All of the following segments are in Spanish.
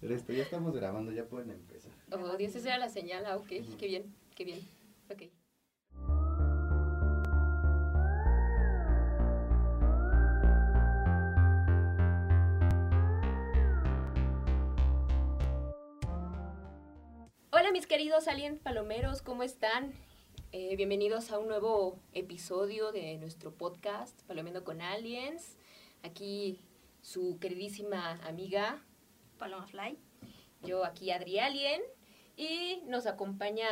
Esto, ya estamos grabando, ya pueden empezar. Oh, Dios, esa era la señal. Ah, ok, qué bien, qué bien. Ok. Hola mis queridos Alien Palomeros, ¿cómo están? Eh, bienvenidos a un nuevo episodio de nuestro podcast Palomendo con Aliens. Aquí su queridísima amiga Paloma Fly. yo aquí Adri Alien y nos acompaña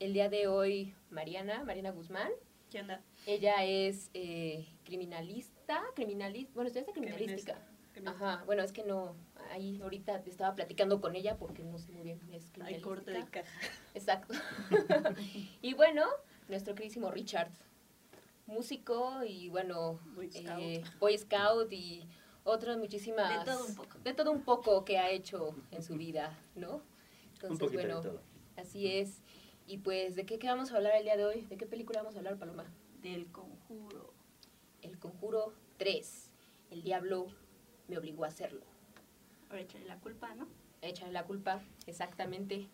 el día de hoy Mariana, Mariana Guzmán. ¿Qué onda? Ella es eh, criminalista, criminalista, bueno, estudia criminalística. Ajá, bueno, es que no, ahí ahorita estaba platicando con ella porque no sé muy bien, es Hay criminalística. corte de caja. Exacto. y bueno, nuestro queridísimo Richard, músico y bueno, Boy Scout. eh, Boy Scout y otras muchísimas... De todo un poco. De todo un poco que ha hecho en su vida, ¿no? Entonces, Un bueno, de todo. así es. Y pues, ¿de qué, qué vamos a hablar el día de hoy? ¿De qué película vamos a hablar, Paloma? Del conjuro. El Conjuro 3. El diablo me obligó a hacerlo. Ahora échale la culpa, ¿no? Échale la culpa, exactamente.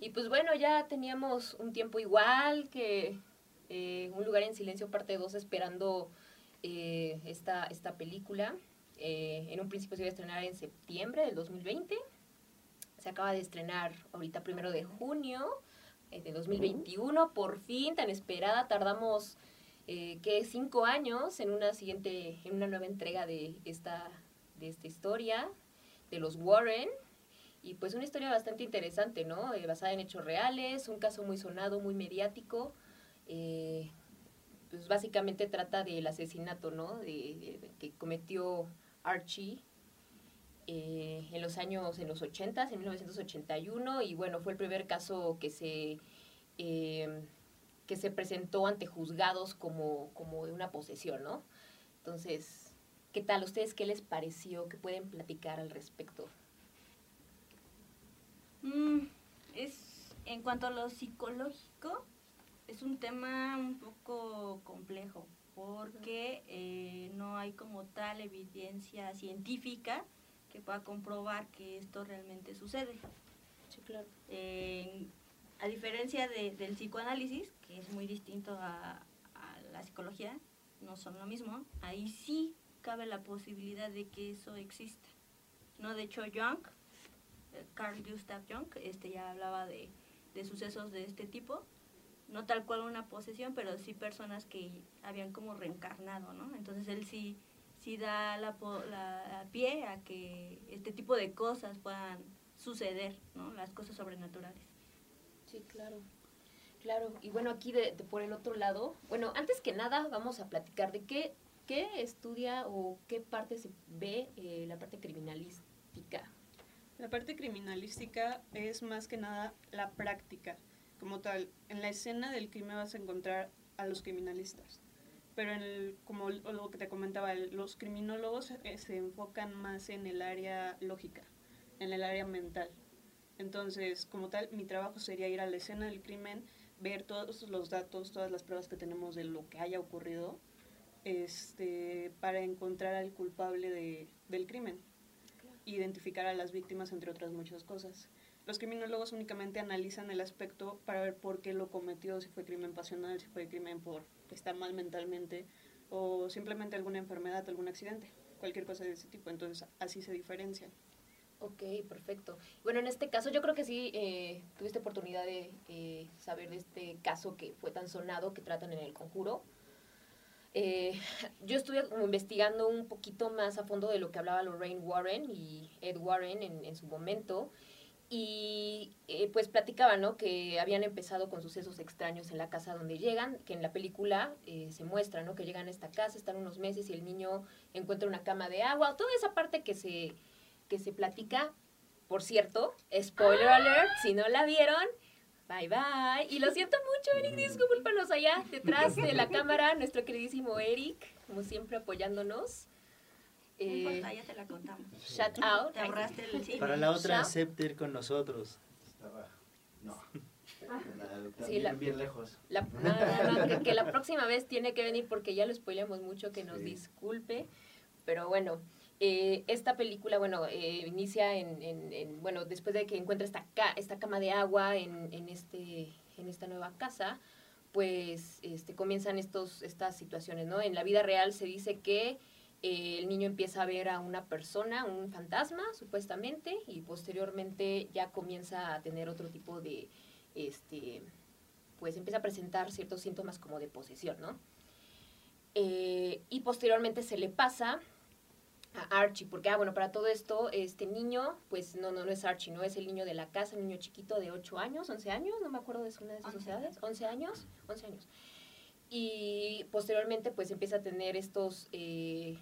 Y pues bueno, ya teníamos un tiempo igual que eh, Un lugar en silencio parte 2 esperando eh, esta, esta película. Eh, en un principio se iba a estrenar en septiembre del 2020. Se acaba de estrenar ahorita primero de junio eh, de 2021. Por fin, tan esperada, tardamos eh, que cinco años en una siguiente, en una nueva entrega de esta, de esta historia de los Warren. Y pues una historia bastante interesante, ¿no? Eh, basada en hechos reales, un caso muy sonado, muy mediático. Eh, pues básicamente trata del asesinato, ¿no? De, de- que cometió Archie eh, en los años, en los 80, en 1981. Y bueno, fue el primer caso que se, eh, que se presentó ante juzgados como, como de una posesión, ¿no? Entonces, ¿qué tal? ¿Ustedes qué les pareció? ¿Qué pueden platicar al respecto? Mm, es, en cuanto a lo psicológico, es un tema un poco complejo porque eh, no hay como tal evidencia científica que pueda comprobar que esto realmente sucede. Sí, claro. Eh, a diferencia de- del psicoanálisis, que es muy distinto a, a la psicología, no son lo mismo, ahí sí cabe la posibilidad de que eso exista. ¿no? De hecho, Jung, eh, Carl Gustav Jung, este ya hablaba de, de sucesos de este tipo, no tal cual una posesión, pero sí personas que habían como reencarnado, ¿no? Entonces él sí, sí da la, la- la pie a que este tipo de cosas puedan suceder, ¿no? Las cosas sobrenaturales. Sí, claro. Claro. Y bueno, aquí de, de por el otro lado, bueno, antes que nada vamos a platicar de qué, qué estudia o qué parte se ve eh, la parte criminalística. La parte criminalística es más que nada la práctica, como tal. En la escena del crimen vas a encontrar a los criminalistas, pero en el- como lo que te comentaba, los criminólogos eh, se enfocan más en el área lógica, en el área mental. Entonces, como tal, mi trabajo sería ir a la escena del crimen, ver todos los datos, todas las pruebas que tenemos de lo que haya ocurrido, este, para encontrar al culpable de- del crimen identificar a las víctimas, entre otras muchas cosas. Los criminólogos únicamente analizan el aspecto para ver por qué lo cometió, si fue crimen pasional, si fue crimen por estar mal mentalmente o simplemente alguna enfermedad, algún accidente, cualquier cosa de ese tipo. Entonces así se diferencian. Ok, perfecto. Bueno, en este caso yo creo que sí eh, tuviste oportunidad de eh, saber de este caso que fue tan sonado que tratan en el conjuro. Eh, yo estuve como investigando un poquito más a fondo de lo que hablaba Lorraine Warren y Ed Warren en, en su momento. Y eh, pues platicaban, ¿no? Que habían empezado con sucesos extraños en la casa donde llegan, que en la película eh, se muestra, ¿no? Que llegan a esta casa, están unos meses y el niño encuentra una cama de agua, toda esa parte que se, que se platica. Por cierto, spoiler alert, si no la vieron, bye bye. Y lo siento mucho, Eric, discúlpanos allá detrás de la cámara, nuestro queridísimo Eric, como siempre apoyándonos. No Eh, importa, ya te la contamos. shout out. Te ahorraste el cine. Para la otra, acepte ir con nosotros. Estaba. No. La- Sí, la- bien, bien lejos. La- no, no, no, que, que la próxima vez tiene que venir porque ya lo spoilemos mucho, que nos Sí. disculpe. Pero bueno, Eh, esta película, bueno, eh, inicia en, en- en- bueno, después de que encuentra esta, ca- esta cama de agua en, en, este, en esta nueva casa, pues este, comienzan estos, estas situaciones, ¿no? En la vida real se dice que eh, el niño empieza a ver a una persona, un fantasma, supuestamente, y posteriormente ya comienza a tener otro tipo de, este, pues empieza a presentar ciertos síntomas como de posesión, ¿no? Eh, y posteriormente se le pasa a Archie, porque, ah, bueno, para todo esto, este niño, pues no, no, no es Archie, no es el niño de la casa, el niño chiquito de 8 años, 11 años, no me acuerdo de una de esas Once. edades, 11 años, 11 años. Y posteriormente, pues empieza a tener estos, eh,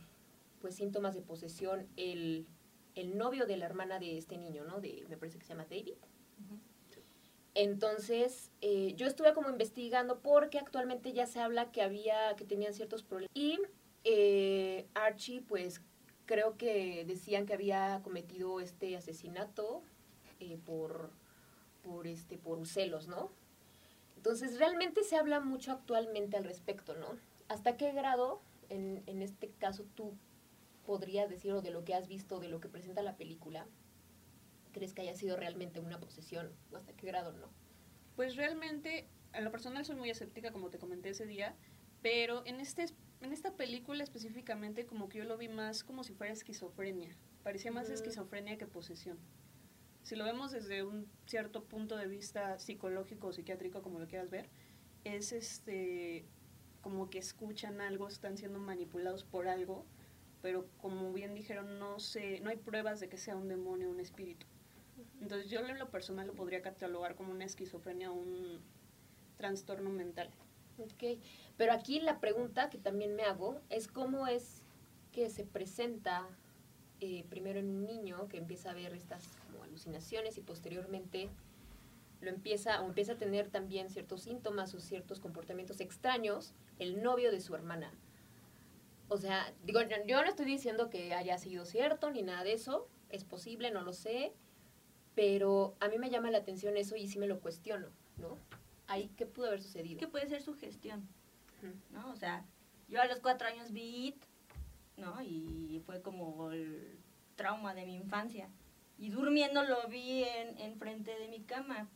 pues síntomas de posesión el, el novio de la hermana de este niño, ¿no? De, me parece que se llama David. Entonces, eh, yo estuve como investigando porque actualmente ya se habla que había, que tenían ciertos problemas. Y eh, Archie, pues creo que decían que había cometido este asesinato eh, por, por, este, por celos, ¿no? Entonces, realmente se habla mucho actualmente al respecto, ¿no? ¿Hasta qué grado, en, en este caso, tú podrías decir, o de lo que has visto, de lo que presenta la película, crees que haya sido realmente una posesión? ¿O hasta qué grado no? Pues realmente, a lo personal soy muy escéptica, como te comenté ese día, pero en, este, en esta película específicamente como que yo lo vi más como si fuera esquizofrenia. Parecía más Ujú. esquizofrenia que posesión. Si lo vemos desde un cierto punto de vista psicológico o psiquiátrico, como lo quieras ver, es este como que escuchan algo, están siendo manipulados por algo, pero como bien dijeron, no sé, no hay pruebas de que sea un demonio o un espíritu. Entonces yo en lo personal lo podría catalogar como una esquizofrenia o un trastorno mental. Ok, pero aquí la pregunta que también me hago es cómo es que se presenta eh, primero en un niño que empieza a ver estas como alucinaciones y posteriormente lo empieza o empieza a tener también ciertos síntomas o ciertos comportamientos extraños el novio de su hermana. O sea, digo, yo- no estoy diciendo que haya sido cierto ni nada de eso, es posible, no lo sé, pero a mí me llama la atención eso y sí me lo cuestiono, ¿no? Ahí, ¿qué pudo haber sucedido? que puede ser su gestión. ¿no? O sea, yo a los cuatro años vi It, ¿no? Y fue como el trauma de mi infancia. Y durmiendo lo vi en, en frente de mi cama.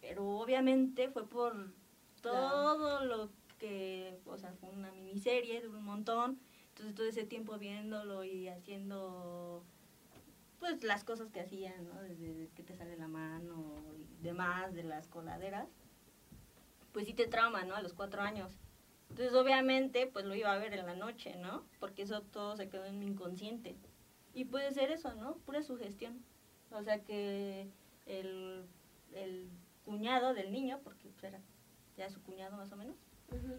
Pero obviamente fue por todo lo que, o sea, fue una miniserie, duró un montón. Entonces todo ese tiempo viéndolo y haciendo pues las cosas que hacían, ¿no? Desde que te sale la mano y demás de las coladeras pues sí te trauma, ¿no? A los cuatro años. Entonces, obviamente, pues lo iba a ver en la noche, ¿no? Porque eso todo se quedó en mi inconsciente. Y puede ser eso, ¿no? Pura sugestión. O sea que el, el cuñado del niño, porque pues, era ya su cuñado más o menos,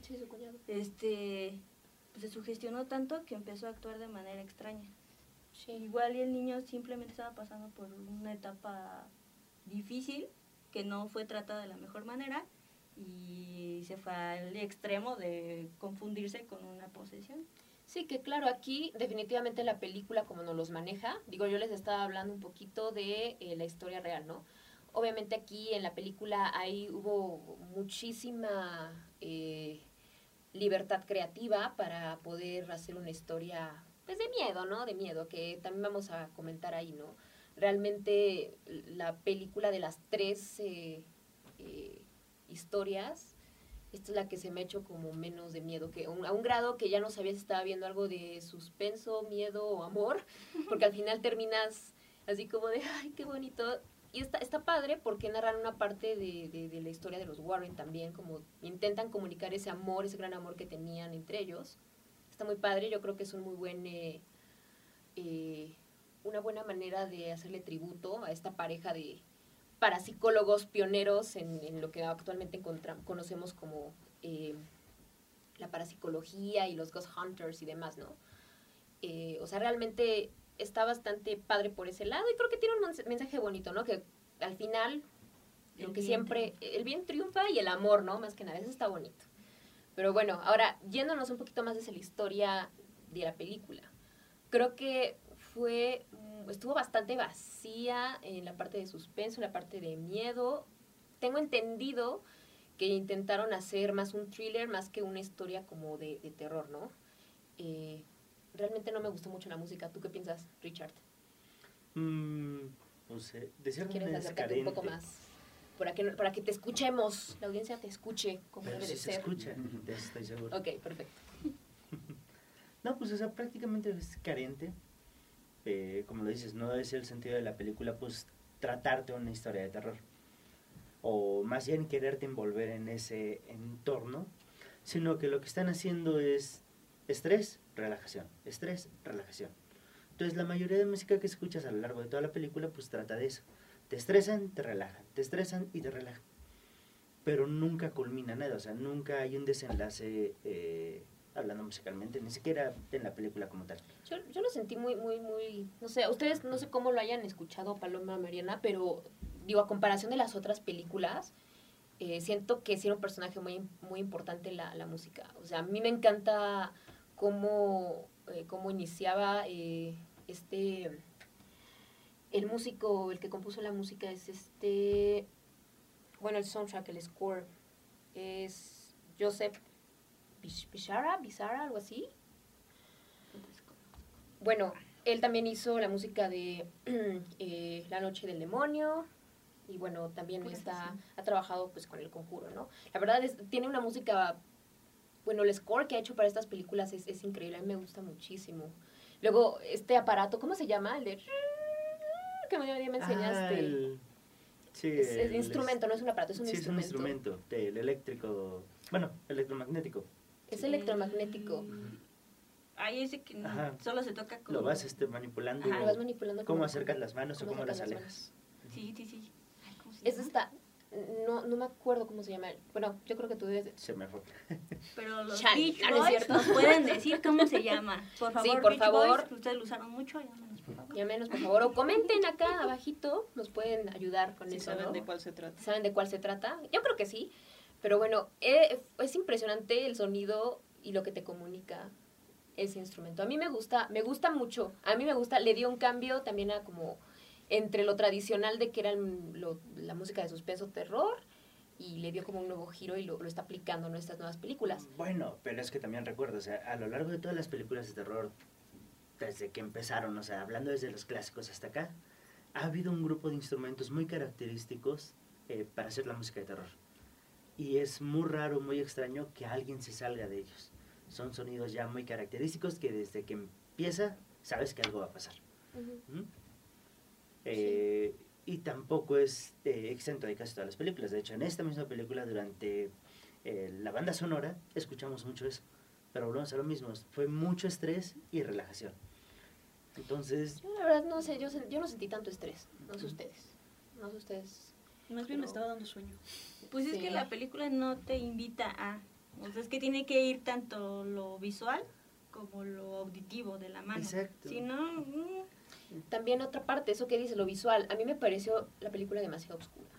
Sí, su cuñado. este, pues se sugestionó tanto que empezó a actuar de manera extraña. Sí. Igual y el niño simplemente estaba pasando por una etapa difícil que no fue tratada de la mejor manera y se fue al extremo de confundirse con una posesión. Sí, que claro, aquí definitivamente la película como nos los maneja, digo, yo les estaba hablando un poquito de eh, la historia real, ¿no? Obviamente aquí en la película ahí hubo muchísima eh, libertad creativa para poder hacer una historia, pues de miedo, ¿no? De miedo, que también vamos a comentar ahí, ¿no? Realmente la película de las tres eh, eh, historias, esta es la que se me ha hecho como menos de miedo, que un- a un grado que ya no sabía si estaba viendo algo de suspenso, miedo o amor, porque al final terminas así como de, ay, qué bonito. Y está, está padre porque narran una parte de, de- la historia de los Warren también, como intentan comunicar ese amor, ese gran amor que tenían entre ellos. Está muy padre, yo creo que es un muy buen, eh, eh, una buena manera de hacerle tributo a esta pareja de parapsicólogos pioneros en, lo que actualmente conocemos como eh, la parapsicología y los ghost hunters y demás, ¿no? Eh, o sea, realmente está bastante padre por ese lado y creo que tiene un mens- mensaje bonito, ¿no? Que al final lo El que bien siempre, el bien triunfa y el amor, ¿no? Más que nada, eso está bonito. Pero bueno, ahora, yéndonos un poquito más desde la historia de la película, creo que fue, mm, estuvo bastante vacía en la parte de suspenso, en la parte de miedo. Tengo entendido que intentaron hacer más un thriller más que una historia como de, de terror, ¿no? Eh, realmente no me gustó mucho la música. ¿Tú qué piensas, Richard? Mm, pues, eh, de cierta ¿Quieres manera acercarte un poco más? Para que, para que te escuchemos, la audiencia te escuche como Pero debe sí de se ser. escucha, de eso estoy seguro. Ok, perfecto. No, pues o sea, prácticamente es carente. Eh, como lo dices, no es el sentido de la película, pues tratarte una historia de terror. O más bien quererte envolver en ese entorno, sino que lo que están haciendo es estrés, relajación, estrés, relajación. Entonces la mayoría de música que escuchas a lo largo de toda la película, pues trata de eso. Te estresan, te relajan, te estresan y te relajan. Pero nunca culmina nada, o sea, nunca hay un desenlace eh, hablando musicalmente, ni siquiera en la película como tal. Yo, yo lo sentí muy, muy, muy, no sé, ustedes no sé cómo lo hayan escuchado, Paloma Mariana, pero digo, a comparación de las otras películas, eh, siento que sí un personaje muy, muy importante la, la música. O sea, a mí me encanta cómo, eh, cómo iniciaba eh, este, el músico, el que compuso la música es este, bueno, el soundtrack, el score, es Joseph Bish- Bishara, Bizarra, algo así. Bueno, él también hizo la música de eh, La Noche del Demonio y bueno, también Pues, está, sí. ha trabajado pues con El Conjuro, ¿no? La verdad es, tiene una música, bueno, el score que ha hecho para estas películas es, es increíble, a mí me gusta muchísimo. Luego, este aparato, ¿cómo se llama? El de... que me, me enseñaste. Ah, el- sí, es, es el- instrumento, no es un aparato, es un sí, instrumento. es un instrumento, del eléctrico, bueno, electromagnético. Es electromagnético. Ahí ese que Ajá. solo se toca con... Lo vas este, manipulando. Ajá. y Lo vas manipulando. ¿Cómo como- acercas las manos o cómo las alejas? Sí, sí, sí. Ay, ¿cómo se Es llama? esta, no, no me acuerdo cómo se llama. Bueno, yo creo que tú debes de... Se me fue. Pero los Chan. Beach no es Boys cierto. nos pueden decir cómo se llama. Por favor, por Beach favor. Boys, que ustedes lo usaron mucho, llámenos, por favor. Llámenos, por favor, o comenten acá abajito, nos pueden ayudar con Si eso, saben ¿no? de cuál se trata. ¿Saben de cuál se trata? Yo creo que sí, pero bueno, eh, es impresionante el sonido y lo que te comunica ese instrumento. A mí me gusta, me gusta mucho, a mí me gusta, le dio un cambio también a como entre lo tradicional de que era el- lo- la música de suspenso terror y le dio como un nuevo giro y lo, lo está aplicando en estas nuevas películas. Bueno, pero es que también recuerdo, o sea, a lo largo de todas las películas de terror, desde que empezaron, o sea, hablando desde los clásicos hasta acá, ha habido un grupo de instrumentos muy característicos eh, para hacer la música de terror. Y es muy raro, muy extraño que alguien se salga de ellos. Son sonidos ya muy característicos que desde que empieza sabes que algo va a pasar. ¿Mm? Eh, Y tampoco es eh, exento de casi todas las películas. De hecho, en esta misma película, durante eh, la banda sonora, escuchamos mucho eso. Pero volvemos a lo mismo, fue mucho estrés y relajación. Entonces, Yo la verdad no sé, yo, yo no sentí tanto estrés, no sé ustedes, no sé ustedes. Más bien me Pero- estaba dando sueño. Pues es Sí. que la película no te invita a... O sea, es que tiene que ir tanto lo visual como lo auditivo de la mano. Exacto. Si no... mm, También otra parte, eso que dice, lo visual, a mí me pareció la película demasiado oscura.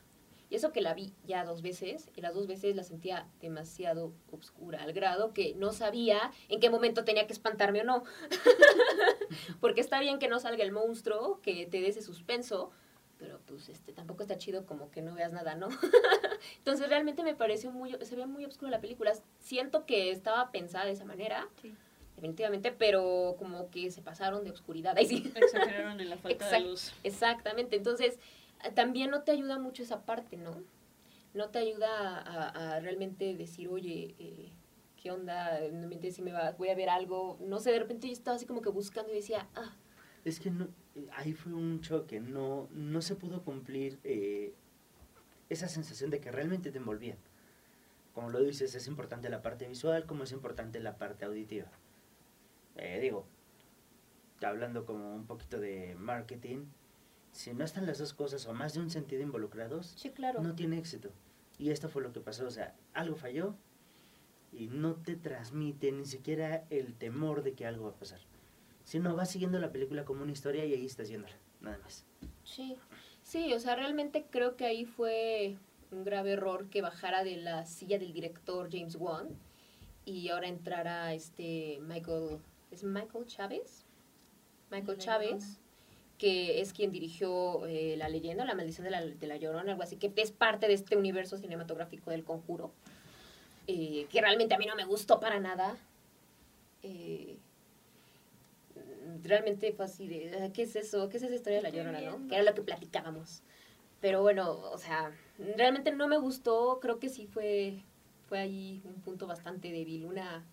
Y eso que la vi ya dos veces, y las dos veces la sentía demasiado oscura, al grado que no sabía en qué momento tenía que espantarme o no. Porque está bien que no salga el monstruo, que te dé ese suspenso, pero pues este tampoco está chido como que no veas nada, ¿no? Entonces realmente me pareció muy, se ve muy oscura la película. Siento que estaba pensada de esa manera, Sí. Definitivamente, pero como que se pasaron de oscuridad. Ahí sí. Exageraron en la falta de luz. Exactamente, entonces también no te ayuda mucho esa parte, ¿no? No te ayuda a, a- a realmente decir, oye, eh, ¿qué onda? No me entiendes si me va, voy a ver algo. No sé, de repente yo estaba así como que buscando y decía, ah, es que no, eh, ahí fue un choque, no, no se pudo cumplir eh, esa sensación de que realmente te envolvían. Como lo dices, es importante la parte visual como es importante la parte auditiva. Eh, digo, hablando como un poquito de marketing, si no están las dos cosas o más de un sentido involucrados, sí, claro. no tiene éxito. Y esto fue lo que pasó, o sea, algo falló y no te transmite ni siquiera el temor de que algo va a pasar. Sino vas siguiendo la película como una historia y ahí estás viéndola, nada más. Sí, sí, o sea, realmente creo que ahí fue un grave error que bajara de la silla del director James Wan y ahora entrara este Michael, ¿es Michael Chávez? Michael Chávez, que es quien dirigió eh, La leyenda, La maldición de la, de la Llorona, algo así, que es parte de este universo cinematográfico del conjuro, eh, que realmente a mí no me gustó para nada. Eh, realmente fue así de, "Ah, ¿qué es eso? ¿Qué es esa historia de la llorona, no? Que era lo que platicábamos. Pero bueno, o sea, realmente no me gustó, creo que sí fue, fue ahí un punto bastante débil, una,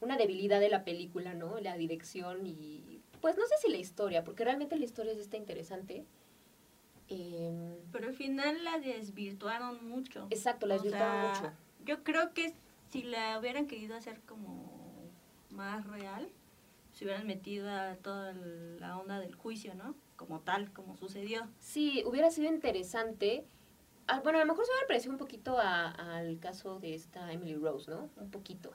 una debilidad de la película, ¿no? La dirección y, pues no sé si la historia, porque realmente la historia sí está interesante. Em, Pero al final la desvirtuaron mucho. exacto, la O desvirtuaron sea, mucho. Yo creo que si la hubieran querido hacer como más real, se hubieran metido a toda la onda del juicio, ¿no? Como tal, como sucedió. Sí, hubiera sido interesante. Ah, bueno, a lo mejor se hubiera parecido un poquito a- al caso de esta Emily Rose, ¿no? Un poquito.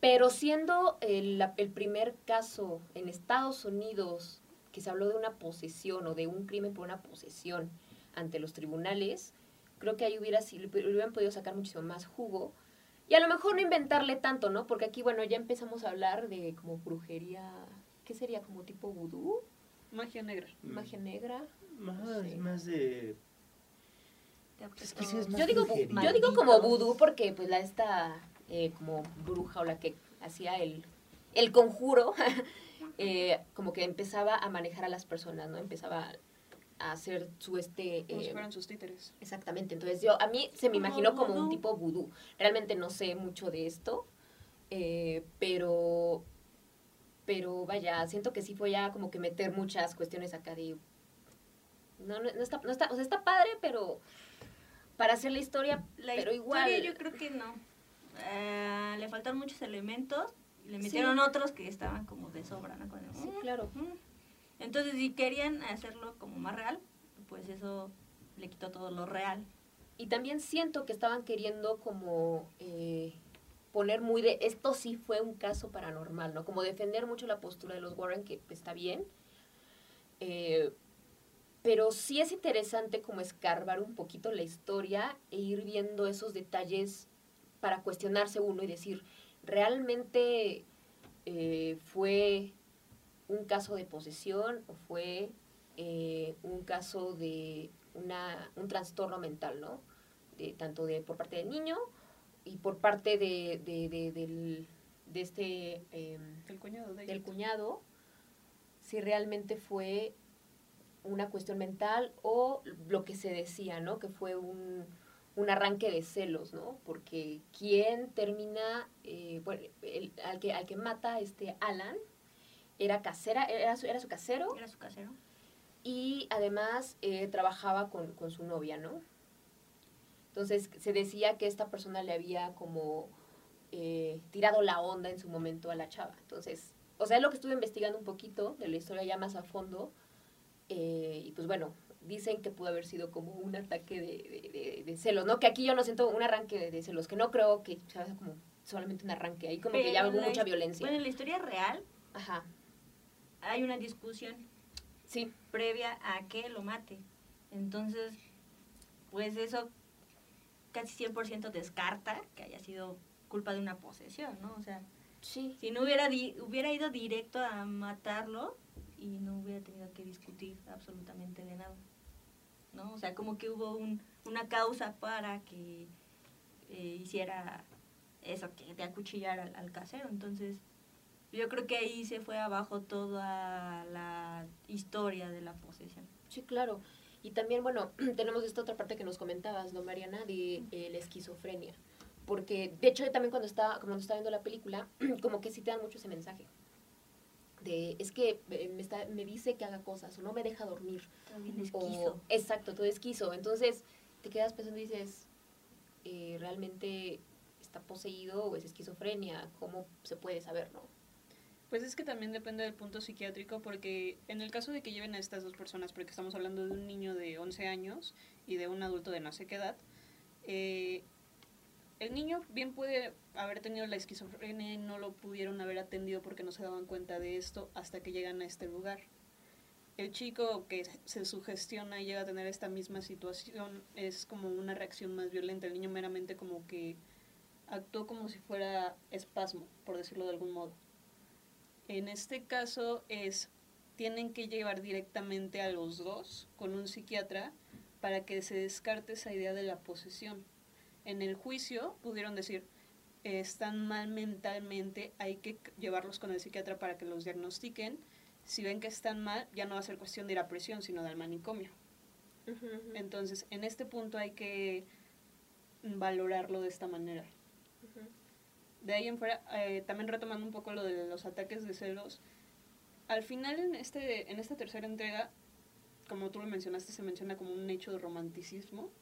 Pero siendo el, primer caso en Estados Unidos que se habló de una posesión o de un crimen por una posesión ante los tribunales, creo que ahí hubiera, si- hubieran podido sacar muchísimo más jugo. Y a lo mejor no inventarle tanto, ¿no? Porque aquí, bueno, ya empezamos a hablar de como brujería, ¿qué sería? Como tipo vudú, Magia negra. magia negra. Más, Sí. más de... Es que sí es más Yo digo, yo digo como vudú porque pues la esta eh, como bruja o la que hacía el, el conjuro, eh, como que empezaba a manejar a las personas, ¿no? Empezaba a hacer su este... Como si eh, fueran sus títeres. exactamente, entonces yo, a mí se me imaginó como un tipo vudú. Realmente no sé mucho de esto, eh, pero... Pero vaya, siento que sí fue ya como que meter muchas cuestiones acá de... No, no, no está, no está, o sea, está padre, pero para hacer la historia, La pero historia igual... yo creo que no. Eh, le faltaron muchos elementos y le Sí. metieron otros que estaban como de sobra, ¿no? Con el- Sí, claro. Entonces, si querían hacerlo como más real, pues eso le quitó todo lo real. Y también siento que estaban queriendo como eh, poner muy de, esto sí fue un caso paranormal, ¿no? Como defender mucho la postura de los Warren, que está bien. Eh, pero sí es interesante como escarbar un poquito la historia e ir viendo esos detalles para cuestionarse uno y decir, ¿realmente eh, fue un caso de posesión o fue eh, un caso de una, un trastorno mental, ¿no? De, tanto de, por parte del niño y por parte de, de, de- del, de este, em, El cuñado de del cuñado, si realmente fue una cuestión mental o lo que se decía, ¿no? Que fue un, un arranque de celos, ¿no? Porque quien termina, eh, bueno, el- al, que, al que mata este Alan era casera, era su, era su casero Era su casero. y además eh, trabajaba con, con su novia, ¿no? Entonces se decía que esta persona le había como eh, tirado la onda en su momento a la chava. Entonces, o sea, es lo que estuve investigando un poquito de la historia ya más a fondo. eh, y pues bueno, dicen que pudo haber sido como un ataque de, de, de- de celos, ¿no? Que aquí yo no siento un arranque de, celos, que no creo que sea como solamente un arranque, ahí como que ya hubo mucha violencia. Bueno, en la historia real Ajá, hay una discusión sí, previa a que lo mate. Entonces, pues eso casi 100% descarta que haya sido culpa de una posesión, ¿no? O sea, sí. si no hubiera, di- hubiera ido directo a matarlo y no hubiera tenido que discutir absolutamente de nada, ¿no? O sea, como que hubo un, una causa para que eh, hiciera eso, que de acuchillar al, al casero. Entonces, yo creo que ahí se fue abajo toda la historia de la posesión. Sí, claro. Y también, bueno, tenemos esta otra parte que nos comentabas, ¿no, Mariana? De eh, la esquizofrenia. Porque, de hecho, yo también cuando estaba, cuando estaba viendo la película, como que sí te dan mucho ese mensaje. De, es que eh, me, está, me dice que haga cosas o no me deja dormir. También exacto, todo esquizo. Entonces, te quedas pensando y dices, eh, ¿realmente está poseído o es esquizofrenia? ¿Cómo se puede saber, no? Pues es que también depende del punto psiquiátrico, porque en el caso de que lleven a estas dos personas, porque estamos hablando de un niño de 11 años y de un adulto de no sé qué edad, eh, el niño bien puede haber tenido la esquizofrenia y no lo pudieron haber atendido porque no se daban cuenta de esto hasta que llegan a este lugar. El chico que se sugestiona y llega a tener esta misma situación es como una reacción más violenta. El niño meramente como que actuó como si fuera espasmo, por decirlo de algún modo. En este caso es, tienen que llevar directamente a los dos con un psiquiatra para que se descarte esa idea de la posesión. En el juicio pudieron decir, eh, están mal mentalmente, hay que llevarlos con el psiquiatra para que los diagnostiquen si ven que están mal, ya no va a ser cuestión de ir a prisión, sino del manicomio. Entonces, en este punto hay que valorarlo de esta manera. De ahí en fuera, eh, también retomando un poco lo de los ataques de celos, al final en, este, en esta tercera entrega, como tú lo mencionaste, se menciona como un hecho de romanticismo.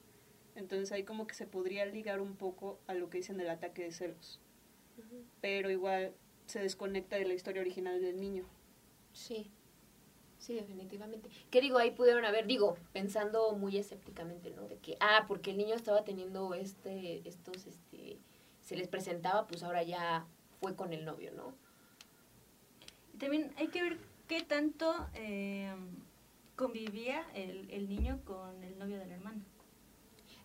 Entonces ahí como que se podría ligar un poco a lo que dicen del ataque de celos. Pero igual se desconecta de la historia original del niño. Sí, sí, definitivamente. ¿Qué digo? Ahí pudieron haber, digo, pensando muy escépticamente, ¿no? De que, ah, porque el niño estaba teniendo este, estos, este, se les presentaba, pues ahora ya fue con el novio, ¿no? Y también hay que ver qué tanto eh, convivía el, el niño con el novio de la hermana.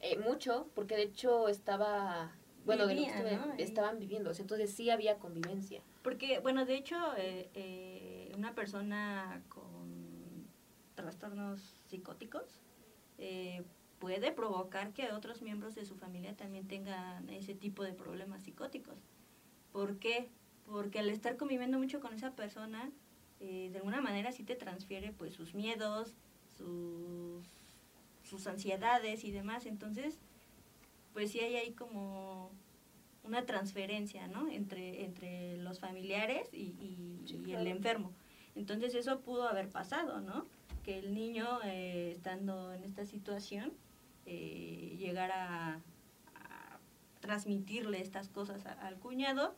Eh, mucho, porque de hecho estaba, bueno, de lo que Vivían, estuve- ¿no? Ahí. estaban viviendo, o sea, entonces sí había convivencia. Porque, bueno, de hecho, eh, eh, una persona con trastornos psicóticos puede provocar que otros miembros de su familia también tengan ese tipo de problemas psicóticos. ¿Por qué? Porque al estar conviviendo mucho con esa persona, de alguna manera sí te transfiere pues sus miedos, sus, sus ansiedades y demás. Entonces, pues sí hay ahí como una transferencia, ¿no? Entre, entre los familiares y, y- Sí, y claro. el enfermo. Entonces eso pudo haber pasado, ¿no? Que el niño, eh, estando en esta situación, eh, llegara a transmitirle estas cosas a- al cuñado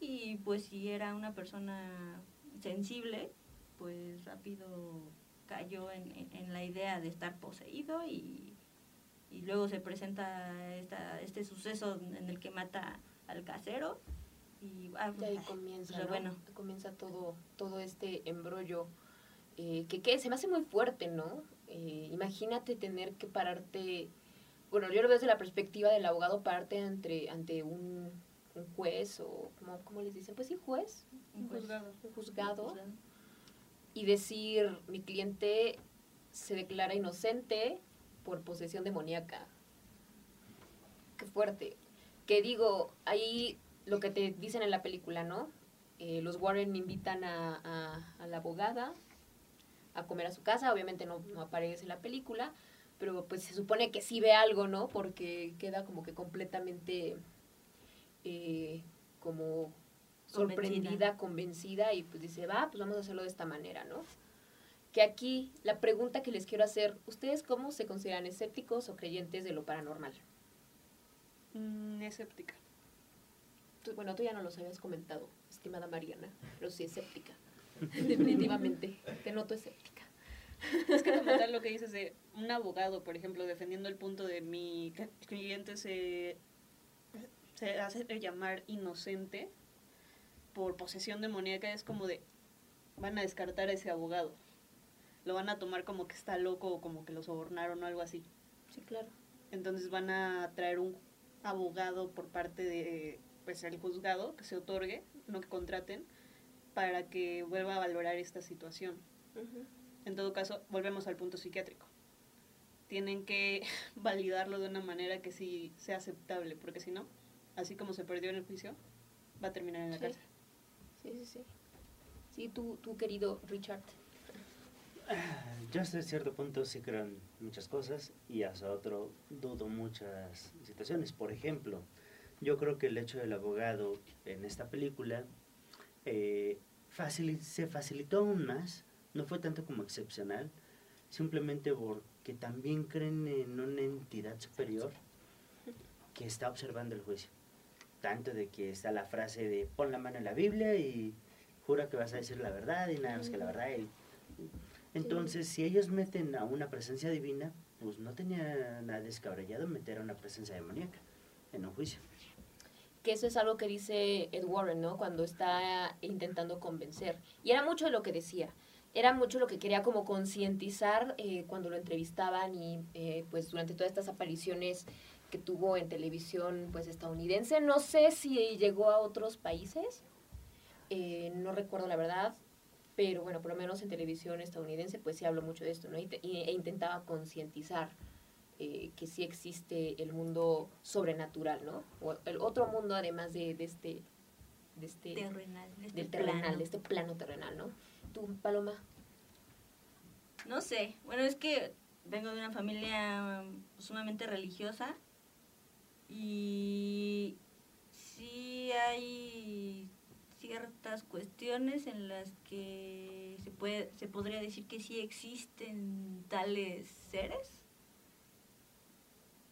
y pues si era una persona sensible, pues rápido cayó en, en- en la idea de estar poseído y, y luego se presenta esta, este suceso en el que mata al casero y ah, Y ahí comienza, Pero ¿no? bueno. comienza todo, todo este embrollo eh, que, que se me hace muy fuerte, ¿no? Eh, imagínate tener que pararte, bueno, yo lo veo desde la perspectiva del abogado, pararte ante, ante un, un juez o, ¿cómo, cómo les dicen? Pues sí, juez, Un pues, juzgado. un juzgado, juzgado. Y decir, mi cliente se declara inocente por posesión demoníaca. Qué fuerte. Que digo, ahí lo que te dicen en la película, ¿no? Eh, los Warren invitan a, la abogada a comer a su casa, obviamente no, no aparece en la película, pero pues se supone que sí ve algo, ¿no? Porque queda como que completamente eh, como sorprendida, convencida y pues dice, va, pues vamos a hacerlo de esta manera, ¿no? Que aquí la pregunta que les quiero hacer, ¿ustedes cómo se consideran escépticos o creyentes de lo paranormal? Mm, escéptica. Tú- bueno, tú ya no los habías comentado, estimada Mariana, pero sí escéptica. Definitivamente, te noto escéptica. Es que como tal lo que dices de un abogado, por ejemplo, defendiendo el punto de mi cliente se, se hace llamar inocente por posesión demoníaca, es como de, van a descartar a ese abogado. Lo van a tomar como que está loco o como que lo sobornaron o algo así. Sí, claro. Entonces van a traer un abogado por parte de pues el juzgado que se otorgue, no que contraten, para que vuelva a valorar esta situación. En todo caso, volvemos al punto psiquiátrico. Tienen que validarlo de una manera que sí sea aceptable, porque si no, así como se perdió en el juicio, va a terminar en la Sí. cárcel. Sí, sí, sí. Sí, tú, tú querido Richard. Yo hasta cierto punto sí creo en muchas cosas y hasta otro dudo muchas situaciones. Por ejemplo, yo creo que el hecho del abogado en esta película eh, se facilitó aún más, no fue tanto como excepcional, simplemente porque también creen en una entidad superior que está observando el juicio. Tanto de que está la frase de pon la mano en la Biblia y jura que vas a decir la verdad y nada más que la verdad. y- entonces, si ellos meten a una presencia divina, pues no tenía nada descabellado meter a una presencia demoníaca en un juicio. Que eso es algo que dice Ed Warren, ¿no? Cuando está intentando convencer. Y era mucho de lo que decía. Era mucho lo que quería como concientizar eh, cuando lo entrevistaban y eh, pues durante todas estas apariciones que tuvo en televisión pues estadounidense. No sé si llegó a otros países, eh, no recuerdo la verdad, pero bueno, por lo menos en televisión estadounidense pues sí habló mucho de esto, ¿no? Y e intentaba concientizar eh, que sí existe el mundo sobrenatural, ¿no? O el otro mundo además de, de este, de este terrenal, de este del terrenal, plano. de este plano terrenal, ¿no? tú, Paloma? No sé, bueno, es que vengo de una familia um, sumamente religiosa y sí hay ciertas cuestiones en las que se puede se podría decir que sí existen tales seres.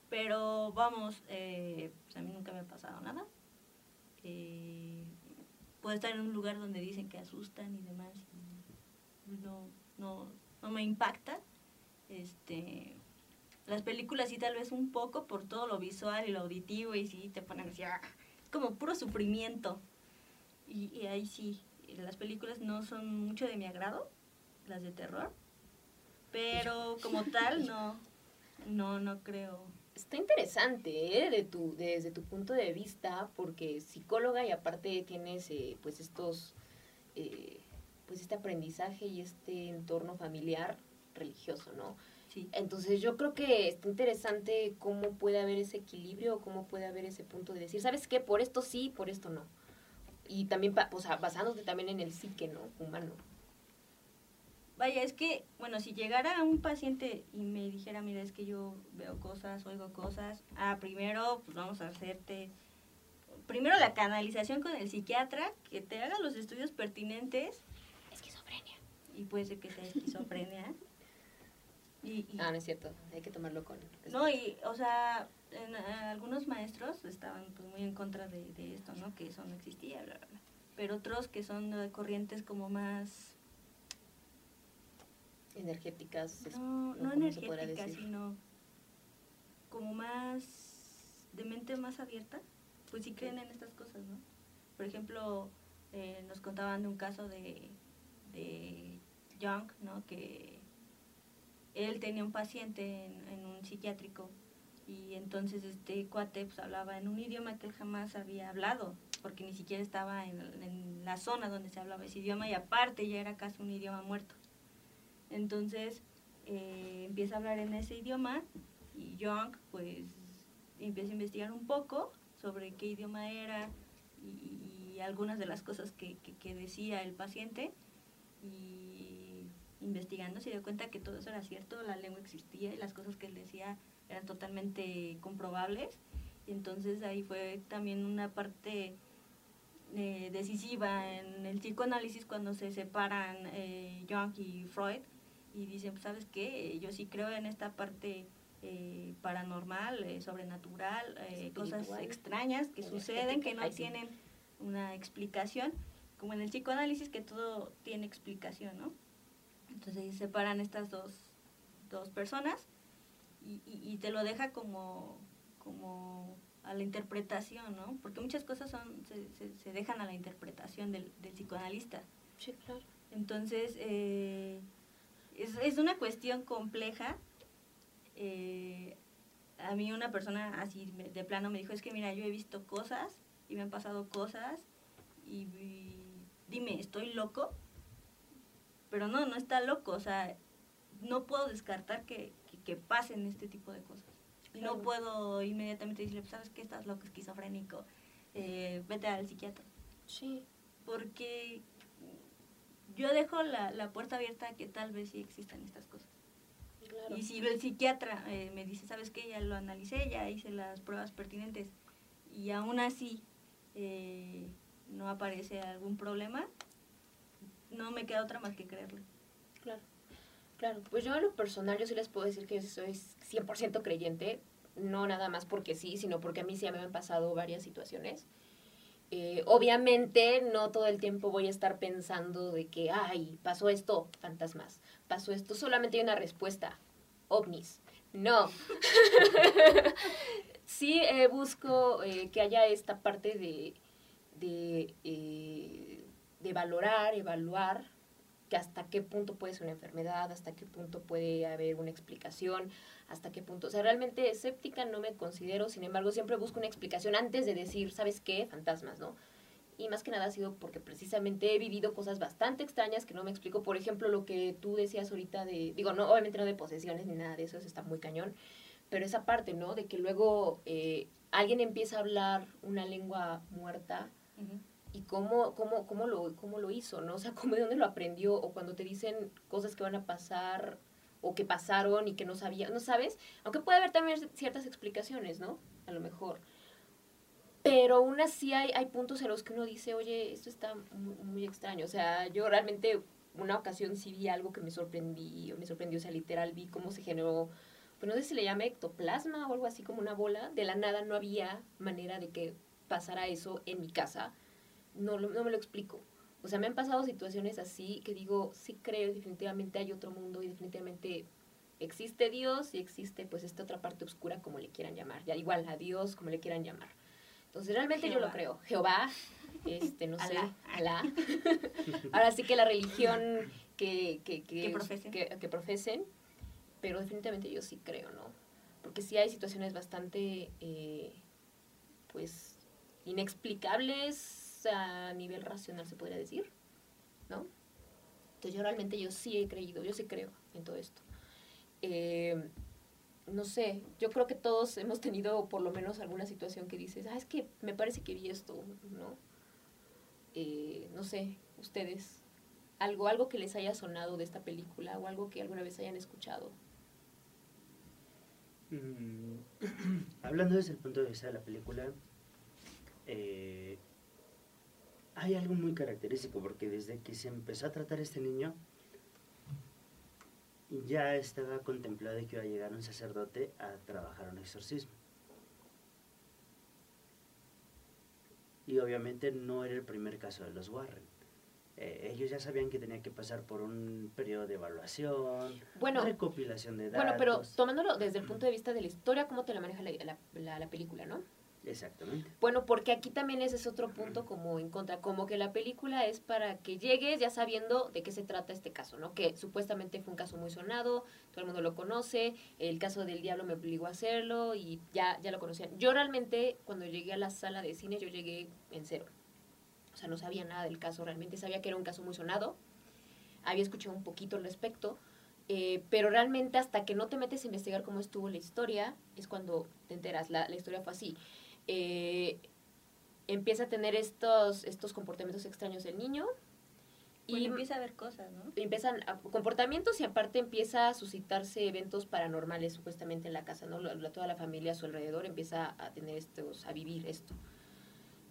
Pero vamos eh, pues a mí nunca me ha pasado nada. Eh, puedo estar en un lugar donde dicen que asustan y demás y no no no me impacta. Este las películas sí tal vez un poco por todo lo visual y lo auditivo y sí te ponen así ah, como puro sufrimiento y, y ahí sí las películas no son mucho de mi agrado las de terror pero como tal no no no creo Está interesante, ¿eh? De tu, desde tu punto de vista, porque psicóloga y aparte tienes, eh, pues, estos, eh, pues, este aprendizaje y este entorno familiar religioso, ¿no? Sí Entonces yo creo que está interesante cómo puede haber ese equilibrio, cómo puede haber ese punto de decir, ¿sabes qué? Por esto sí, por esto no. Y también, o sea, basándote también en el psique, ¿no? Humano. Vaya, es que, bueno, si llegara un paciente y me dijera, mira, es que yo veo cosas, oigo cosas, ah, primero, pues vamos a hacerte, primero la canalización con el psiquiatra, que te haga los estudios pertinentes Esquizofrenia. y puede ser que sea esquizofrenia. Y, y- Ah, no es cierto, hay que tomarlo con... no, y, o sea, en, algunos maestros estaban pues muy en contra de, de esto, ¿no? Que eso no existía, bla, bla, bla. Pero otros que son de corrientes como más Energéticas. No, no ¿cómo se podrá energética, decir? sino como más de mente más abierta, pues sí creen en estas cosas, ¿no? Por ejemplo, eh, nos contaban de un caso de, de Young, ¿no? Que él tenía un paciente en, un psiquiátrico y entonces este cuate pues hablaba en un idioma que él jamás había hablado, porque ni siquiera estaba en, la zona donde se hablaba ese idioma y aparte ya era casi un idioma muerto. Entonces eh, empieza a hablar en ese idioma y Young pues empieza a investigar un poco sobre qué idioma era y, algunas de las cosas que, que- que decía el paciente y investigando se dio cuenta que todo eso era cierto, la lengua existía y las cosas que él decía eran totalmente comprobables y entonces ahí fue también una parte eh, decisiva en el psicoanálisis cuando se separan eh, Jung y Freud y dicen, pues, ¿sabes qué? Yo sí creo en esta parte eh, paranormal, sobrenatural, cosas extrañas que suceden, que no tienen una explicación, como en el psicoanálisis que todo tiene explicación, ¿no? Entonces se separan estas dos, dos personas y, y- y te lo deja como, como a la interpretación, ¿no? Porque muchas cosas son, se, se- se dejan a la interpretación del, del psicoanalista. Sí, claro. Entonces, eh, es, es una cuestión compleja. Eh, a mí una persona así de plano me dijo, es que mira, yo he visto cosas y me han pasado cosas y, y dime, ¿estoy loco? Pero no, no está loco, o sea, no puedo descartar que, que, que pasen este tipo de cosas. Claro. no puedo inmediatamente decirle, pues, ¿sabes qué? Estás loco, esquizofrénico, eh, vete al psiquiatra Sí. porque yo dejo la, la puerta abierta a que tal vez sí existan estas cosas. Claro. Y si el psiquiatra eh, me dice, ¿sabes qué? Ya lo analicé, ya hice las pruebas pertinentes y aún así eh, no aparece algún problema, no me queda otra más que creerle. Claro, claro. Pues yo a lo personal, yo sí les puedo decir que soy 100% creyente, no nada más porque sí, sino porque a mí sí me han pasado varias situaciones. Eh, obviamente no todo el tiempo voy a estar pensando de que, ay, pasó esto, fantasmas, pasó esto, solamente hay una respuesta, ovnis. No. sí eh, busco eh, que haya esta parte de, de, de valorar, evaluar que hasta qué punto puede ser una enfermedad, hasta qué punto puede haber una explicación, hasta qué punto. O sea, realmente escéptica no me considero, sin embargo, siempre busco una explicación antes de decir, ¿sabes qué? Fantasmas, ¿no? Y más que nada ha sido porque precisamente he vivido cosas bastante extrañas que no me explico. Por ejemplo, lo que tú decías ahorita de, digo, no, obviamente no de posesiones ni nada de eso, eso está muy cañón, pero esa parte, ¿no? De que luego eh, alguien empieza a hablar una lengua muerta y cómo, cómo, cómo, lo, cómo lo hizo, ¿no? O sea, cómo, de dónde lo aprendió, o cuando te dicen cosas que van a pasar, o que pasaron y que no sabía, ¿no sabes? Aunque puede haber también ciertas explicaciones, ¿no? A lo mejor. Pero aún así hay, hay puntos en los que uno dice, oye, esto está muy, extraño. O sea, yo realmente una ocasión sí vi algo que me sorprendí, me sorprendió, o sea, literal vi cómo se generó, pues no sé si le llama ectoplasma o algo así como una bola, de la nada no había manera de que pasara eso en mi casa, no, no me lo explico. O sea, me han pasado situaciones así que digo, sí creo, definitivamente hay otro mundo y definitivamente existe Dios y existe pues esta otra parte oscura como le quieran llamar, ya igual a Dios como le quieran llamar. Entonces realmente yo lo creo. Jehová, este, no sé, Alá. Ahora sí que la religión que, que, que, Que profesen. que- que profesen, pero definitivamente yo sí creo, ¿no? Porque sí hay situaciones bastante, eh, pues, inexplicables a nivel racional, se podría decir, ¿no? Entonces yo realmente yo sí he creído, yo sí creo en todo esto. Eh, no sé, yo creo que todos hemos tenido por lo menos alguna situación que dices, ah, es que me parece que vi esto, ¿no? Eh, no sé, ustedes, algo, algo que les haya sonado de esta película o algo que alguna vez hayan escuchado. Mm, Hablando desde el punto de vista de la película, eh, hay algo muy característico porque desde que se empezó a tratar este niño, ya estaba contemplado que iba a llegar un sacerdote a trabajar un exorcismo. Y obviamente no era el primer caso de los Warren. Eh, ellos ya sabían que tenía que pasar por un periodo de evaluación, Bueno, recopilación de datos. bueno, pero tomándolo desde el punto de vista de la historia, ¿cómo te la maneja la, la- la- la película, no? Exactamente. Bueno, porque aquí también ese es otro punto como en contra, como que la película es para que llegues ya sabiendo de qué se trata este caso, ¿no? Que supuestamente fue un caso muy sonado, todo el mundo lo conoce, el caso del diablo me obligó a hacerlo y ya, ya lo conocían. Yo realmente cuando llegué a la sala de cine yo llegué en cero, o sea, no sabía nada del caso, realmente sabía que era un caso muy sonado, había escuchado un poquito al respecto, eh, pero realmente hasta que no te metes a investigar cómo estuvo la historia, es cuando te enteras, la, la historia fue así eh, empieza a tener estos, estos comportamientos extraños el niño y Bueno, empieza a ver cosas, ¿no? empiezan a- comportamientos y aparte empieza a suscitarse eventos paranormales supuestamente en la casa, ¿no? La- toda la familia a su alrededor empieza a tener estos, a vivir esto.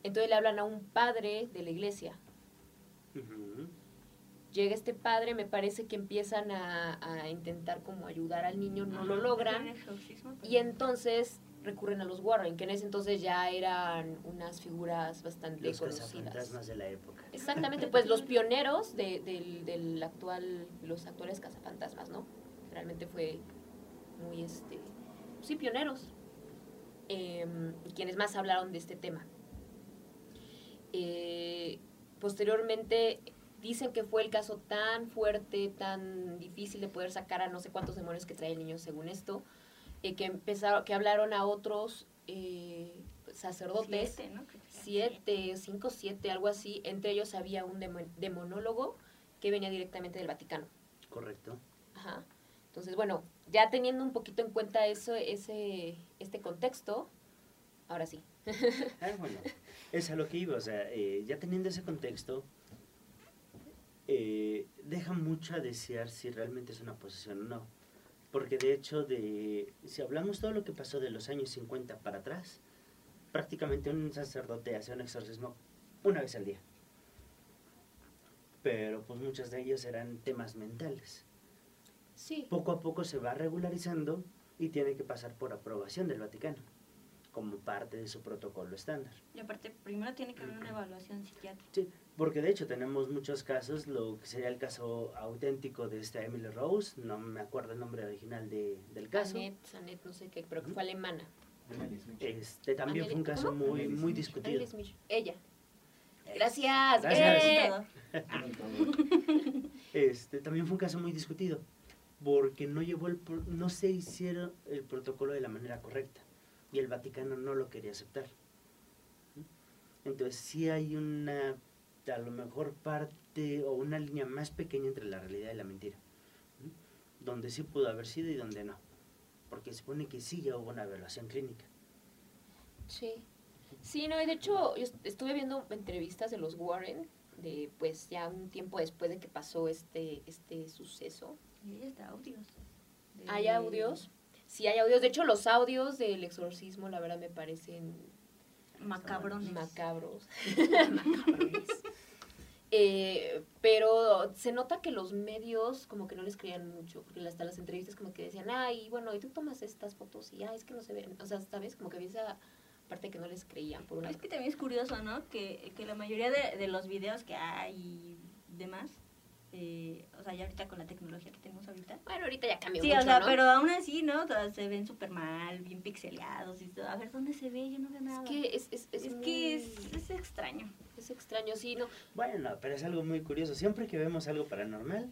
Entonces le hablan a un padre de la iglesia. Llega este padre, me parece que empiezan a, a intentar como ayudar al niño, no lo logran. exorcismo, Y entonces recurren a los Warren, que en ese entonces ya eran unas figuras bastante Los conocidas. cazafantasmas de la época. Exactamente, pues los pioneros de, del, del actual, los actuales cazafantasmas, ¿no? Realmente fue muy, este, sí, pioneros. Em, quienes más hablaron de este tema. Eh, posteriormente dicen que fue el caso tan fuerte, tan difícil de poder sacar a no sé cuántos demonios que trae el niño según esto, eh, que empezaron, que hablaron a otros eh, sacerdotes Siete, ¿no? Siete, cinco, siete, algo así. Entre ellos había un demo- demonólogo que venía directamente del Vaticano. Correcto. Ajá. Entonces, bueno, ya teniendo un poquito en cuenta eso, ese, este contexto, ahora sí. Ah, bueno, es a lo que iba, o sea, eh, ya teniendo ese contexto, eh, deja mucho a desear si realmente es una posesión o no. Porque de hecho, de, si hablamos todo lo que pasó de los años 50 para atrás, prácticamente un sacerdote hacía un exorcismo una vez al día. Pero pues muchos de ellos eran temas mentales. Sí. Poco a poco se va regularizando y tiene que pasar por aprobación del Vaticano como parte de su protocolo estándar. Y aparte, primero tiene que haber una evaluación psiquiátrica. Sí, porque de hecho tenemos muchos casos, lo que sería el caso auténtico de esta Emily Rose, no me acuerdo el nombre original de, del caso. Annette, Annette, no sé qué, pero que fue alemana. Este también fue un caso ¿cómo? muy, muy discutido. Ella. Gracias. Gracias. ¡Eh! Este también fue un caso muy discutido, porque no llevó el, pro- no se hicieron el protocolo de la manera correcta y el Vaticano no lo quería aceptar. Entonces sí hay una, a lo mejor parte o una línea más pequeña entre la realidad y la mentira, donde sí pudo haber sido y donde no, porque se supone que sí ya hubo una evaluación clínica. Sí. Sí, no, y de hecho yo est- estuve viendo entrevistas de los Warren, de pues ya un tiempo después de que pasó este, este suceso. Y hay hasta audios. de- ¿Hay audios? Sí, hay audios. De hecho, los audios del exorcismo, la verdad, me parecen Macabrones. macabros. Macabrones. Eh, pero se nota que los medios como que no les creían mucho, porque hasta las entrevistas como que decían, ay, bueno, y tú tomas estas fotos y, ay, es que no se ven. O sea, ¿sabes? Como que había esa parte que no les creían por una Es que también es curioso, ¿no? Que, que la mayoría de, de los videos que hay y demás, eh, o sea, ya ahorita con la tecnología que tenemos ahorita. Bueno, ahorita ya cambió Sí, mucho, o sea, ¿no? pero aún así, ¿no? Todas se ven súper mal, bien pixeleados y todo. A ver, ¿dónde se ve? Yo no veo nada. Es que es, es, es, Es muy- que es, es extraño. es extraño, sí, ¿no? Bueno, pero es algo muy curioso. Siempre que vemos algo paranormal,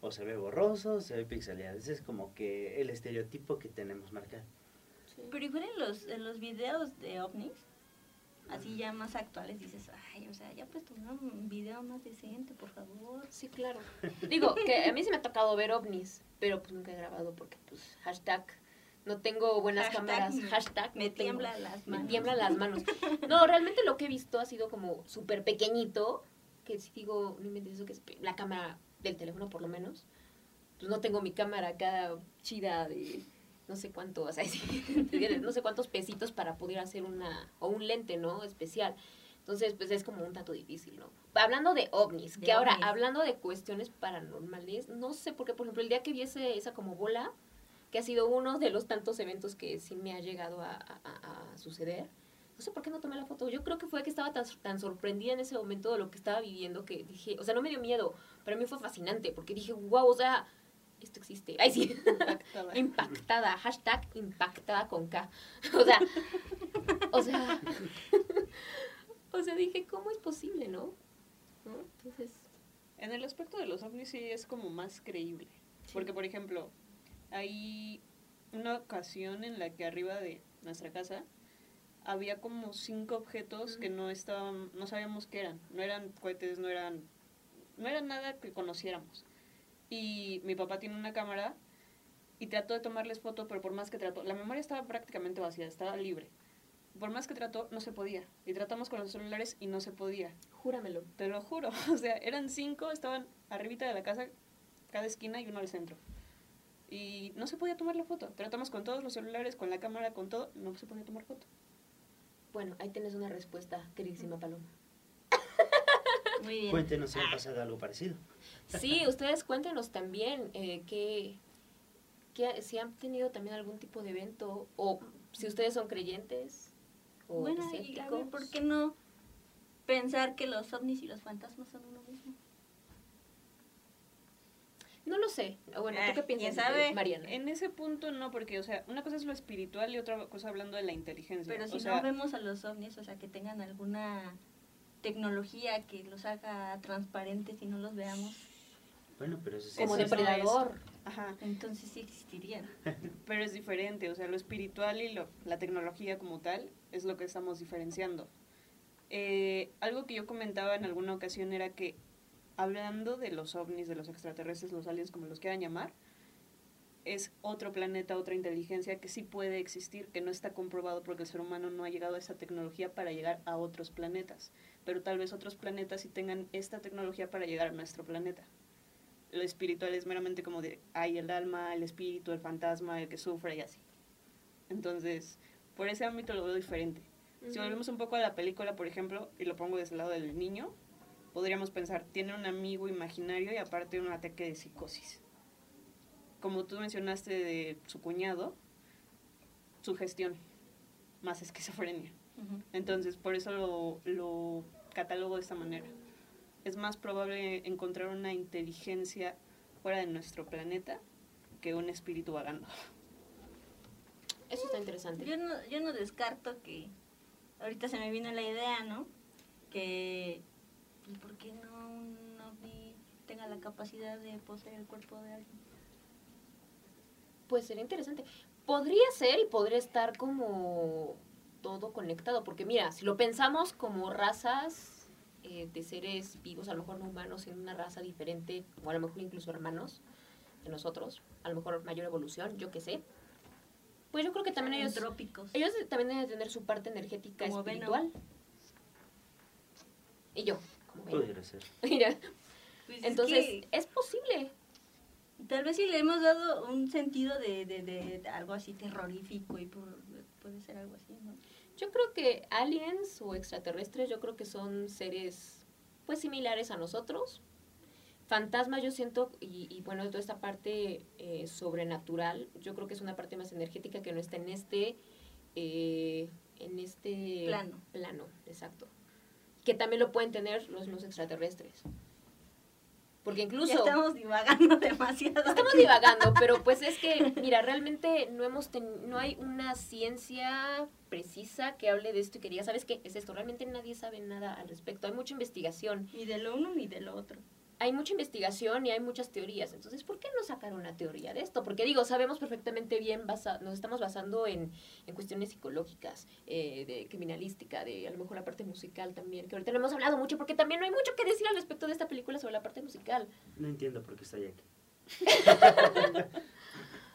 o se ve borroso, o se ve pixeleado. Ese es como que el estereotipo que tenemos marcado. Pero igual en los, en los videos de ovnis, así ya más actuales, dices, ay, o sea, ya pues tomar un video más decente, por favor. Sí, claro. Digo, que a mí se me ha tocado ver ovnis, pero pues nunca he grabado porque pues hashtag no tengo buenas Hashtag cámaras, me- hashtag me no tengo- las me manos. tiemblan las manos. No, realmente lo que he visto ha sido como súper pequeñito, que si digo, no inventes eso que es la cámara del teléfono por lo menos, pues no tengo mi cámara acá chida de no sé cuánto, o sea, no sé cuántos pesitos para poder hacer una, o un lente, ¿no? Especial. Entonces, pues es como un tanto difícil, ¿no? Hablando de ovnis, De que ahora, hablando de cuestiones paranormales, no sé por qué, por ejemplo, el día que vi ese- esa como bola, que ha sido uno de los tantos eventos que sí me ha llegado a, a- a- a suceder, no sé por qué no tomé la foto. Yo creo que fue que estaba tan, tan sorprendida en ese momento de lo que estaba viviendo que dije, o sea, no me dio miedo, pero a mí fue fascinante, porque dije, wow, o sea, esto existe. Ay, sí. Impactada. impactada, hashtag impactada con K. O sea, o sea, o sea, dije, ¿cómo es posible, no? ¿No? Entonces, En el aspecto de los ovnis sí es como más creíble. Porque, por ejemplo, hay una ocasión en la que arriba de nuestra casa había como cinco objetos que no estaban, no sabíamos qué eran. No eran cohetes, no eran, no eran nada que conociéramos. Y mi papá tiene una cámara y trató de tomarles foto, pero por más que trató, la memoria estaba prácticamente vacía, estaba libre. Por más que trató, no se podía. Y tratamos con los celulares y no se podía. júramelo. Te lo juro. O sea, eran cinco, estaban arribita de la casa, cada esquina y uno al centro. Y no se podía tomar la foto. Tratamos con todos los celulares, con la cámara, con todo, no se podía tomar foto. Bueno, ahí tienes una respuesta, queridísima Paloma. Muy bien. Cuéntenos si ha pasado algo parecido. Sí, ustedes cuéntenos también eh, que, que si han tenido también algún tipo de evento o si ustedes son creyentes o Bueno, y a ver, ¿por qué no pensar que los ovnis y los fantasmas son uno mismo? No lo sé. Bueno, ¿tú Ah, qué piensas, ¿quién sabe? eh, Mariana? En ese punto no, porque, o sea, una cosa es lo espiritual y otra cosa hablando de la inteligencia. Pero si o sea, no vemos a los ovnis, o sea, que tengan alguna tecnología que los haga transparentes y no los veamos, Bueno, pero eso sí Como es- depredador. Ajá, entonces sí existirían. pero es diferente, o sea, lo espiritual y lo, la tecnología como tal es lo que estamos diferenciando. Eh, algo que yo comentaba en alguna ocasión era que hablando de los ovnis, de los extraterrestres, los aliens, como los quieran llamar, es otro planeta, otra inteligencia que sí puede existir, que no está comprobado porque el ser humano no ha llegado a esa tecnología para llegar a otros planetas, pero tal vez otros planetas sí tengan esta tecnología para llegar a nuestro planeta. Lo espiritual es meramente como de, hay el alma, el espíritu, el fantasma, el que sufre y así. Entonces, por ese ámbito lo veo diferente. Si volvemos un poco a la película, por ejemplo, y lo pongo desde el lado del niño, podríamos pensar, tiene un amigo imaginario y aparte un ataque de psicosis. Como tú mencionaste de su cuñado, sugestión, más esquizofrenia. Entonces, por eso lo, lo catalogo de esta manera. Es más probable encontrar una inteligencia fuera de nuestro planeta que un espíritu vagando. Eso está interesante. Yo no, yo no descarto que ahorita se me vino la idea, ¿no? Que, pues, ¿por qué no un ovni tenga la capacidad de poseer el cuerpo de alguien? Pues sería interesante. Podría ser y podría estar como todo conectado, porque mira, si lo pensamos como razas eh, de seres vivos, a lo mejor no humanos, en una raza diferente, o a lo mejor incluso hermanos de nosotros, a lo mejor mayor evolución, yo qué sé. Pues yo creo que también ellos, entrópicos. ellos también deben tener su parte energética Como espiritual. Y yo, como. Pudiera ser. Mira, Pues es entonces que es posible. Tal vez si le hemos dado un sentido de, de, de- de algo así terrorífico y por- puede ser algo así, ¿no? Yo creo que aliens o extraterrestres, yo creo que son seres pues similares a nosotros. Fantasmas yo siento, y, y bueno, toda esta parte eh, sobrenatural, yo creo que es una parte más energética que no está en este, eh, en este Plano. plano, exacto. Que también lo pueden tener los, los extraterrestres. Porque incluso... Ya estamos divagando demasiado. Estamos aquí. divagando, pero pues es que, mira, realmente no hemos ten- no hay una ciencia precisa que hable de esto y que diga, ¿sabes qué? Es esto. Realmente nadie sabe nada al respecto. Hay mucha investigación. Ni de lo uno ni de lo otro. Hay mucha investigación y hay muchas teorías. Entonces, ¿por qué no sacar una teoría de esto? Porque digo, sabemos perfectamente bien, basa- nos estamos basando en, en cuestiones psicológicas, eh, de criminalística, de a lo mejor la parte musical también, que ahorita no hemos hablado mucho, porque también no hay mucho que decir al respecto de esta película sobre la parte musical. No entiendo por qué estoy aquí.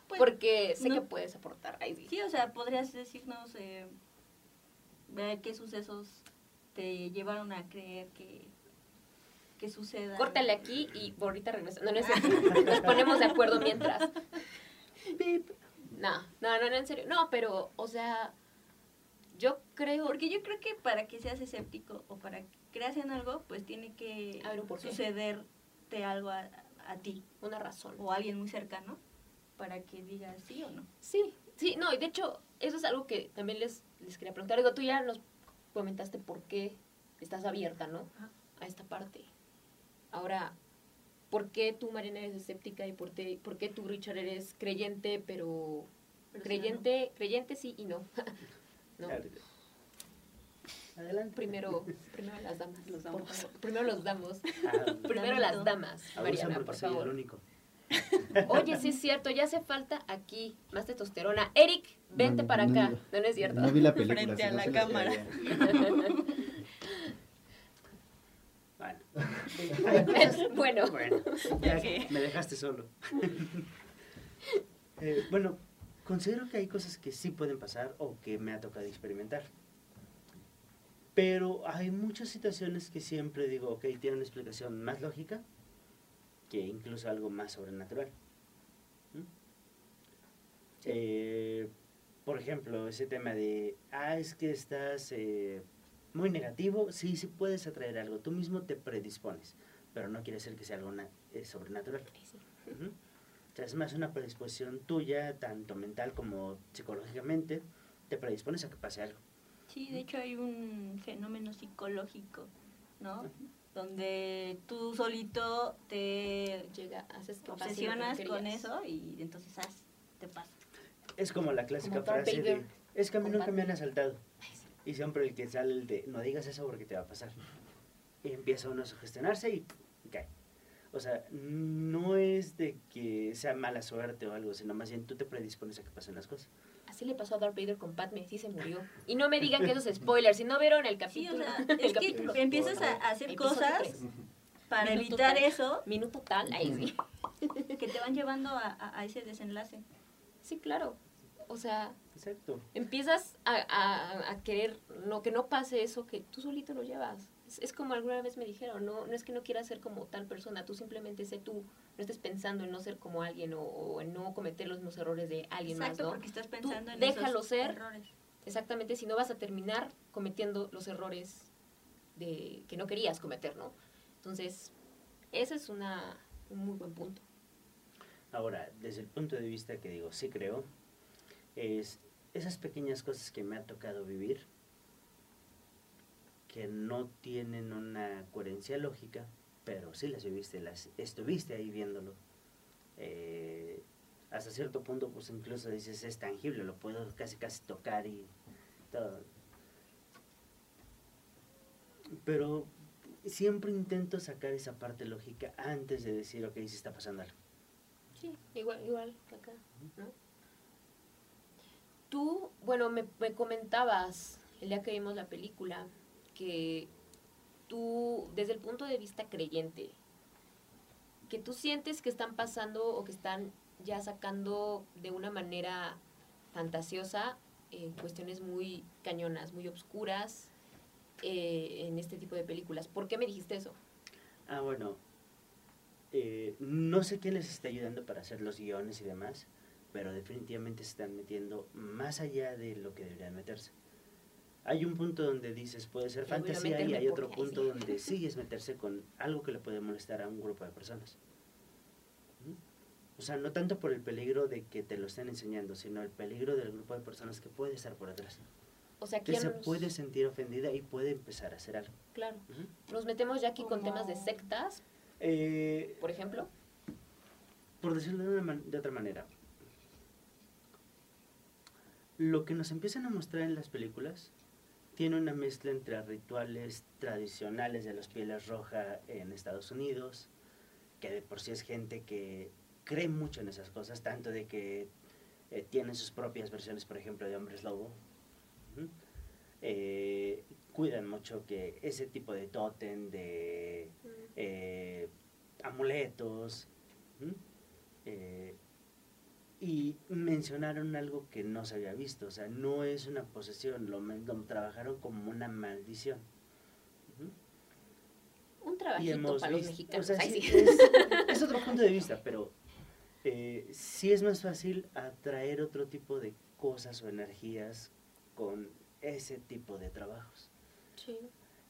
Pues, porque sé no- que puedes aportar. Ahí sí. Sí, o sea, podrías decirnos eh, ver qué sucesos te llevaron a creer que, que suceda. Córtale aquí y ahorita regresa. No, no es cierto. Nos ponemos de acuerdo mientras. No, no, no, no, en serio. No, pero, o sea, yo creo. Porque yo creo que para que seas escéptico o para que creas en algo, pues tiene que sucederte algo a, a ti Una razón. o a alguien muy cercano para que digas sí o no. Sí, sí, no, y de hecho, eso es algo que también les, les quería preguntar. Digo, tú ya nos comentaste por qué estás abierta, ¿no? Ajá. A esta parte. Ahora, ¿por qué tú, Marina, eres escéptica y por, qué- por qué tú, Richard, eres creyente, pero... Creyente, creyente sí y no. no. Adelante. Primero, primero las damas. Los damos. Primero los damos. Ah, Primero Damito. las damas. Mariana, por el favor. único. Oye, sí es cierto, ya hace falta aquí más testosterona. Eric, vente No, para no, acá. no. No, no es cierto. No vi la película. Frente si a no la cámara. Bueno, ya me dejaste solo. Eh, bueno, considero que hay cosas que sí pueden pasar o que me ha tocado experimentar. Pero hay muchas situaciones que siempre digo, ok, tiene una explicación más lógica que incluso algo más sobrenatural. ¿Mm? Eh, por ejemplo, ese tema de, ah, es que estás eh, muy negativo, sí, sí puedes atraer algo, tú mismo te predispones, pero no quiere decir que sea algo eh, sobrenatural. Ujú. O sea, es más una predisposición tuya, tanto mental como psicológicamente, te predispones a que pase algo. Sí, de hecho hay un fenómeno psicológico, ¿no? Donde tú solito te llega, haces que obsesionas con eso y entonces haz, te pasa. Es como la clásica Como frase de, es que a mí nunca me han asaltado. Ay, sí. Y siempre el que sale el de, no digas eso porque te va a pasar. Y empieza uno a sugestionarse y cae. O sea, no es de que sea mala suerte o algo, sino más bien tú te predispones a que pasen las cosas. Así le pasó a Darth Vader con Padme, sí se murió. Y no me digan que eso es spoiler, si no vieron el Sí, capítulo. o sea, es que capítulo- empiezas a hacer episodio cosas para Minuto evitar tal. eso Minuto tal, ahí sí. que te van llevando a, a- a ese desenlace. Sí, claro. O sea, Exacto. empiezas a, a- a querer no que no pase eso que tú solito lo llevas. Es, es como alguna vez me dijeron, no, no es que no quieras ser como tal persona, tú simplemente sé tú, no estés pensando en no ser como alguien o, o en no cometer los mismos errores de alguien Exacto, más, ¿no? porque estás pensando en déjalo esos ser. errores. Exactamente, si no vas a terminar cometiendo los errores de que no querías cometer, ¿no? Entonces, ese es una, un muy buen punto. Ahora, desde el punto de vista que digo, sí creo, es esas pequeñas cosas que me ha tocado vivir, que no tienen una coherencia lógica, pero sí las viviste, las estuviste ahí viéndolo. Eh, hasta cierto punto, pues incluso dices, es tangible, lo puedo casi casi tocar y todo. Pero siempre intento sacar esa parte lógica antes de decir, ok, sí está pasando algo. Sí, igual, igual acá, ¿no? Tú, bueno, me, me comentabas el día que vimos la película que tú, desde el punto de vista creyente, que tú sientes que están pasando o que están ya sacando de una manera fantasiosa en cuestiones muy cañonas, muy obscuras eh, en este tipo de películas. ¿Por qué me dijiste eso? Ah, bueno. eh, no sé quién les está ayudando para hacer los guiones y demás, pero definitivamente se están metiendo más allá de lo que deberían meterse. Hay un punto donde dices puede ser Yo fantasía y hay otro punto donde sí es meterse con algo que le puede molestar a un grupo de personas. O sea, no tanto por el peligro de que te lo estén enseñando, sino el peligro del grupo de personas que puede estar por atrás. O sea, Que ¿quién se puede sentir ofendida y puede empezar a hacer algo. Claro. Nos metemos ya aquí con temas de sectas, Eh, por ejemplo. por decirlo de, una man- de otra manera, lo que nos empiezan a mostrar en las películas tiene una mezcla entre rituales tradicionales de los pieles rojas en Estados Unidos, que de por sí es gente que cree mucho en esas cosas, tanto de que eh, tienen sus propias versiones, por ejemplo, de hombres lobo. Eh, cuidan mucho que ese tipo de tótem, de eh, amuletos. Y mencionaron algo que no se había visto, o sea, no es una posesión, lo, lo trabajaron como una maldición. Un trabajito hemos para los mexicanos. o sea, Ay, sí, sí. es, es otro punto de vista, pero eh, sí es más fácil atraer otro tipo de cosas o energías con ese tipo de trabajos. Sí.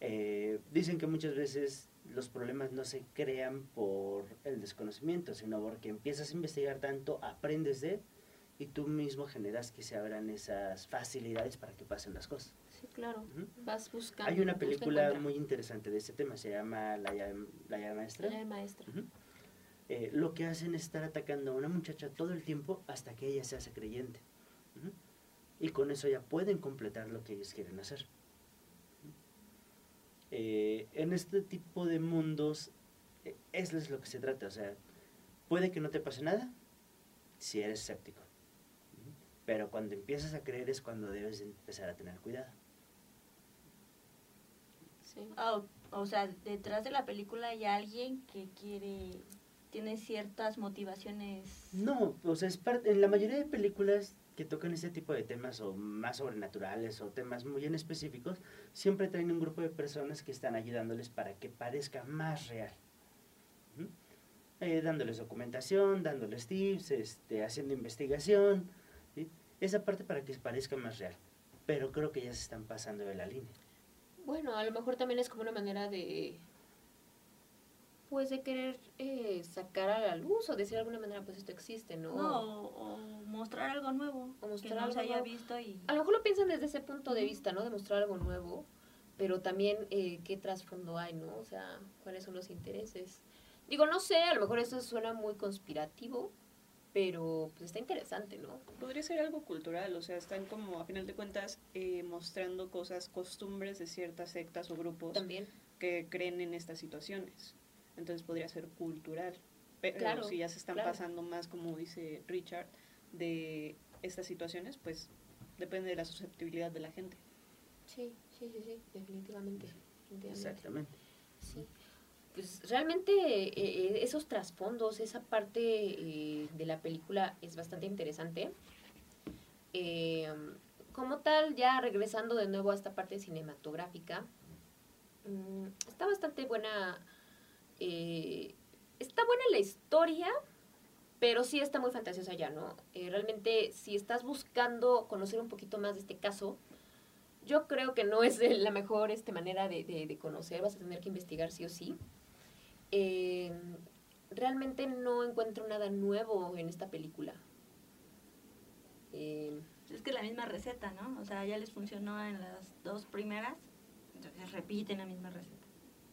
Eh, dicen que muchas veces los problemas no se crean por el desconocimiento, sino porque empiezas a investigar tanto, aprendes de, y tú mismo generas que se abran esas facilidades para que pasen las cosas. Sí, claro. Vas buscando. Hay una película muy interesante de este tema, se llama La llave, La llave maestra. El maestro. Ujú. Eh, lo que hacen es estar atacando a una muchacha todo el tiempo hasta que ella se hace creyente. Y con eso ya pueden completar lo que ellos quieren hacer. Eh, en este tipo de mundos, eh, eso es lo que se trata. O sea, puede que no te pase nada si eres escéptico. Pero cuando empiezas a creer es cuando debes de empezar a tener cuidado. Sí. Ah, o, o sea, detrás de la película hay alguien que quiere, tiene ciertas motivaciones. No, o sea, es parte, en la mayoría de películas que tocan este tipo de temas o más sobrenaturales o temas muy en específicos, siempre traen un grupo de personas que están ayudándoles para que parezca más real. Eh, dándoles documentación, dándoles tips, este, haciendo investigación, esa parte para que parezca más real. Pero creo que ya se están pasando de la línea. Bueno, a lo mejor también es como una manera de. Pues de querer eh, sacar a la luz o decir de alguna manera, pues esto existe, ¿no? No, o, o mostrar algo nuevo. O mostrar que no algo se haya nuevo. visto y. A lo mejor lo piensan desde ese punto de vista, ¿no? De mostrar algo nuevo, pero también eh, qué trasfondo hay, ¿no? O sea, cuáles son los intereses. Digo, no sé, a lo mejor eso suena muy conspirativo, pero pues está interesante, ¿no? Podría ser algo cultural, o sea, están como, a final de cuentas, eh, mostrando cosas, costumbres de ciertas sectas o grupos También. que creen en estas situaciones. Entonces podría ser cultural. Pero Claro, si ya se están claro. pasando más, como dice Richard, de estas situaciones, pues depende de la susceptibilidad de la gente. Sí, sí, sí, sí, definitivamente. definitivamente. Exactamente. Sí. Pues realmente eh, eh, esos trasfondos, esa parte eh, de la película es bastante interesante. Eh, como tal, ya regresando de nuevo a esta parte cinematográfica, mm, está bastante buena. Eh, está buena la historia, pero sí está muy fantasiosa ya, ¿no? Eh, realmente, si estás buscando conocer un poquito más de este caso, yo creo que no es la mejor este, manera de, de- de conocer, vas a tener que investigar sí o sí. Eh, realmente no encuentro nada nuevo en esta película. Eh, Es que la misma receta, ¿no? O sea, ya les funcionó en las dos primeras, entonces repiten la misma receta.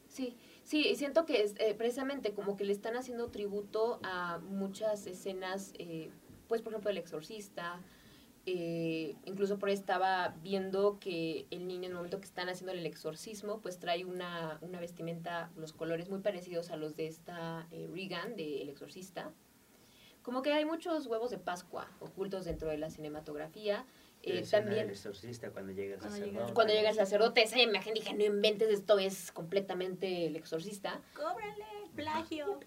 sí, sí, siento que es, eh, precisamente como que le están haciendo tributo a muchas escenas, eh, pues por ejemplo El Exorcista, eh, incluso por ahí estaba viendo que el niño en el momento que están haciendo el exorcismo, pues trae una, una vestimenta, los colores muy parecidos a los de esta eh, Regan, de El Exorcista. como que hay muchos huevos de Pascua ocultos dentro de la cinematografía. Eh, también exorcista cuando llega el sacerdote. cuando llega el sacerdote, esa imagen dije, no inventes, esto es completamente el exorcista. ¡Cóbrale! ¡Plagio!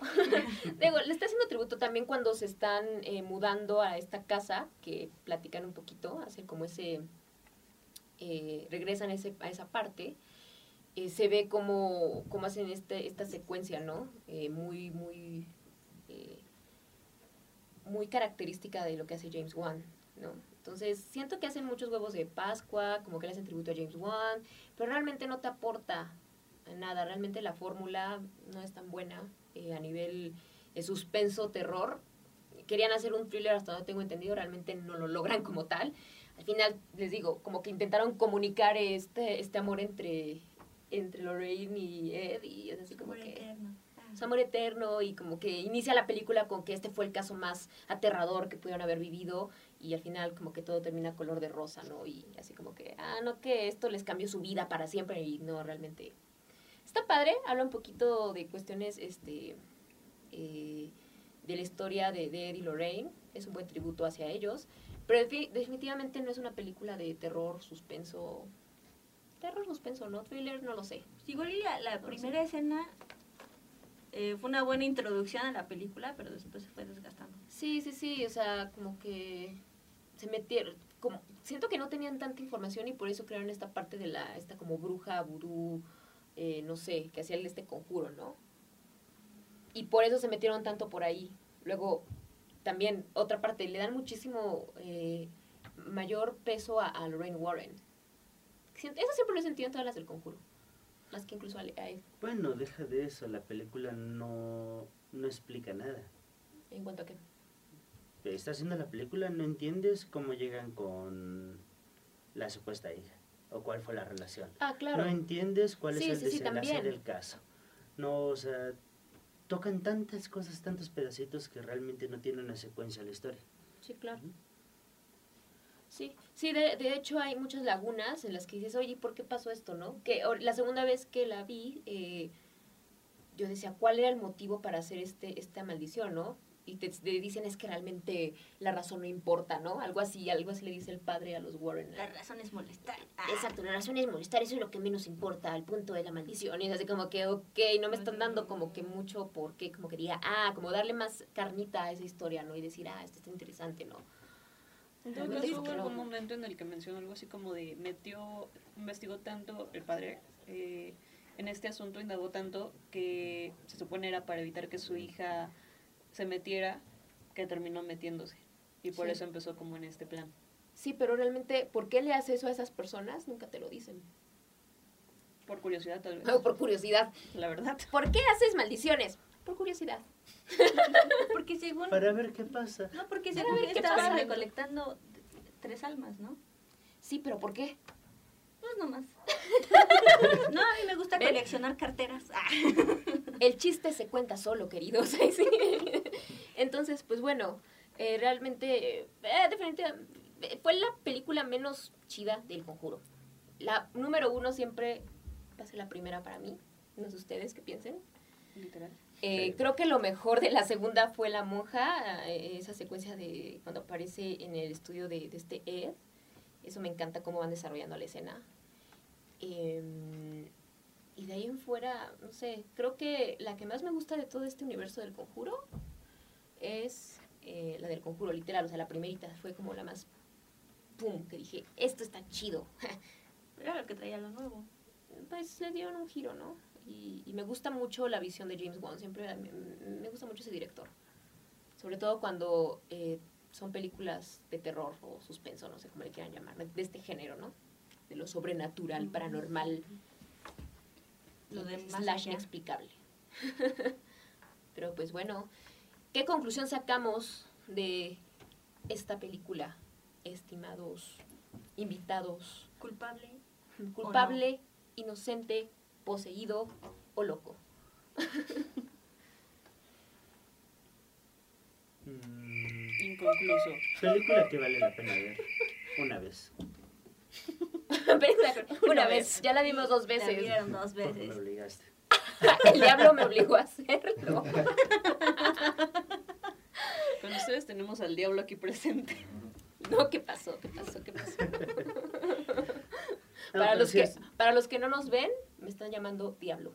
Digo, le está haciendo tributo también cuando se están eh, mudando a esta casa, que platican un poquito, hacen como ese, eh, regresan ese, a esa parte, eh, se ve como, como hacen este, esta secuencia, ¿no? Eh, muy, muy, eh, muy característica de lo que hace James Wan, ¿no? Entonces, siento que hacen muchos huevos de Pascua, como que le hacen tributo a James Wan, pero realmente no te aporta nada, realmente la fórmula no es tan buena eh, a nivel de suspenso, terror. Querían hacer un thriller hasta donde tengo entendido, realmente no lo logran como tal. Al final, les digo, como que intentaron comunicar este, este amor entre, entre Lorraine y Ed, y es así como Amor que eterno. Ah. su amor eterno y como que inicia la película con que este fue el caso más aterrador que pudieron haber vivido y al final como que todo termina color de rosa, ¿no? Y así como que, ah, no, que esto les cambió su vida para siempre y no, realmente. Está padre, habla un poquito de cuestiones, este, eh, de la historia de, de Ed y Lorraine, es un buen tributo hacia ellos, pero defi- definitivamente no es una película de terror, suspenso, terror, suspenso, ¿no? Thriller, no lo sé. Igual la, la No primera escena eh, fue una buena introducción a la película, pero después se fue desgastando. Sí, sí, sí, o sea, como que se metieron, como, siento que no tenían tanta información y por eso crearon esta parte de la, esta como bruja, vudú, eh, no sé, que hacía este conjuro, ¿no? Y por eso se metieron tanto por ahí. Luego, también, otra parte, le dan muchísimo eh, mayor peso a, a Lorraine Warren. Eso siempre lo he sentido en todas las del conjuro, más que incluso a, a Bueno, deja de eso, la película no, no explica nada. en cuanto a que... Estás haciendo la película, no entiendes cómo llegan con la supuesta hija o cuál fue la relación. Ah, claro. No entiendes cuál Sí, es el sí, desenlace del caso. No, o sea, tocan tantas cosas, tantos pedacitos que realmente no tienen una secuencia a la historia. Sí, claro. Sí, sí, de, de hecho hay muchas lagunas en las que dices, oye, ¿por qué pasó esto, no? Que o- la segunda vez que la vi, eh, yo decía, ¿cuál era el motivo para hacer este esta maldición, no? Y te, te dicen es que realmente la razón no importa, ¿no? Algo así, algo así le dice el padre a los Warren. La razón es molestar. Ah, Exacto, la razón es molestar, eso es lo que menos importa, el punto de la maldición. Y es así como que, ok, no me están dando como que mucho porque, como que diga, ah, como darle más carnita a esa historia, ¿no? Y decir, ah, esto está interesante, ¿no? En todo Realmente caso, hubo algún momento en el que mencionó algo así como de metió, investigó tanto el padre eh, en este asunto, indagó tanto que se supone era para evitar que su hija se metiera, que terminó metiéndose. Y por Sí. eso empezó como en este plan. Sí, pero realmente, ¿por qué le hace eso a esas personas? Nunca te lo dicen. Por curiosidad, tal vez. O por curiosidad. La verdad. ¿Por qué haces maldiciones? Por curiosidad. Porque según... Para ver qué pasa. No, porque según ver qué estaba pasa. recolectando tres almas, ¿no? Sí, pero ¿por qué? Pues nomás. no, a mí me gusta ¿Ven? coleccionar carteras. Ah. El chiste se cuenta solo, queridos. Entonces, pues bueno, eh, realmente, eh, definitivamente, eh, fue la película menos chida del conjuro. La número uno siempre va a ser la primera para mí. No sé ustedes qué piensen. Literal. Eh, Sí. Creo que lo mejor de la segunda fue la monja, eh, esa secuencia de cuando aparece en el estudio de, de este Ed. Eso me encanta cómo van desarrollando la escena. Em, y de ahí en fuera, no sé, creo que la que más me gusta de todo este universo del conjuro es eh, la del conjuro, literal. O sea, la primerita fue como la más, ¡pum!, que dije, esto está chido. Era lo que traía lo nuevo. pues le dieron un giro, ¿no? Y, y me gusta mucho la visión de James Wan, siempre me, me gusta mucho ese director. Sobre todo cuando eh, son películas de terror o suspenso, no sé cómo le quieran llamar, de este género, ¿no? De lo sobrenatural, paranormal, Lo de más slash allá. inexplicable. Pero pues bueno, ¿qué conclusión sacamos de esta película, estimados invitados? Culpable. culpable, inocente, poseído o loco. Inconcluso. película que vale la pena ver una vez. Una vez, ya la vimos dos La veces. vieron dos Porque me veces. obligaste. El diablo me obligó a hacerlo. Con ustedes tenemos al diablo aquí presente. No, ¿qué pasó? ¿Qué pasó? ¿Qué pasó? No, para, los sí que, para los que no nos ven, me están llamando diablo.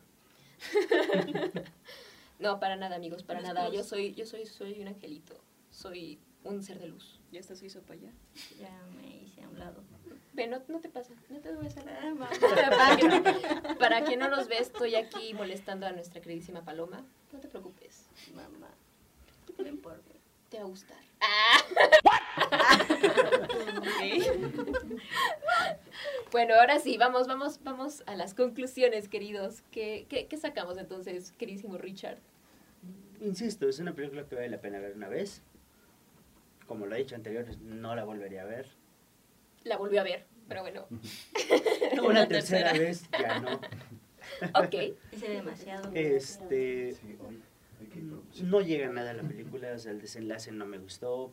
no, para nada, amigos, para nada. Yo soy, yo soy, soy un angelito. Soy un ser de luz. Ya está su hizo para allá. Ya me hice a un lado. Ve, no, no te pasa, no te hacer nada. Ah, mamá. para, quien, para quien no nos ve, estoy aquí molestando a nuestra queridísima Paloma. No te preocupes, Mamá. Por mí. te va a gustar. Bueno, ahora sí, vamos, vamos, vamos a las conclusiones, queridos. ¿Qué, qué, qué sacamos entonces, queridísimo Richard? Insisto, es una película que vale la pena ver una vez. Como lo he dicho anterior, no la volvería a ver. La volvió a ver, pero bueno, Una, Una tercera, tercera. vez ya no. ok. Hice demasiado. Este, Sí, hoy por- no llega nada a la película, o sea, el desenlace no me gustó.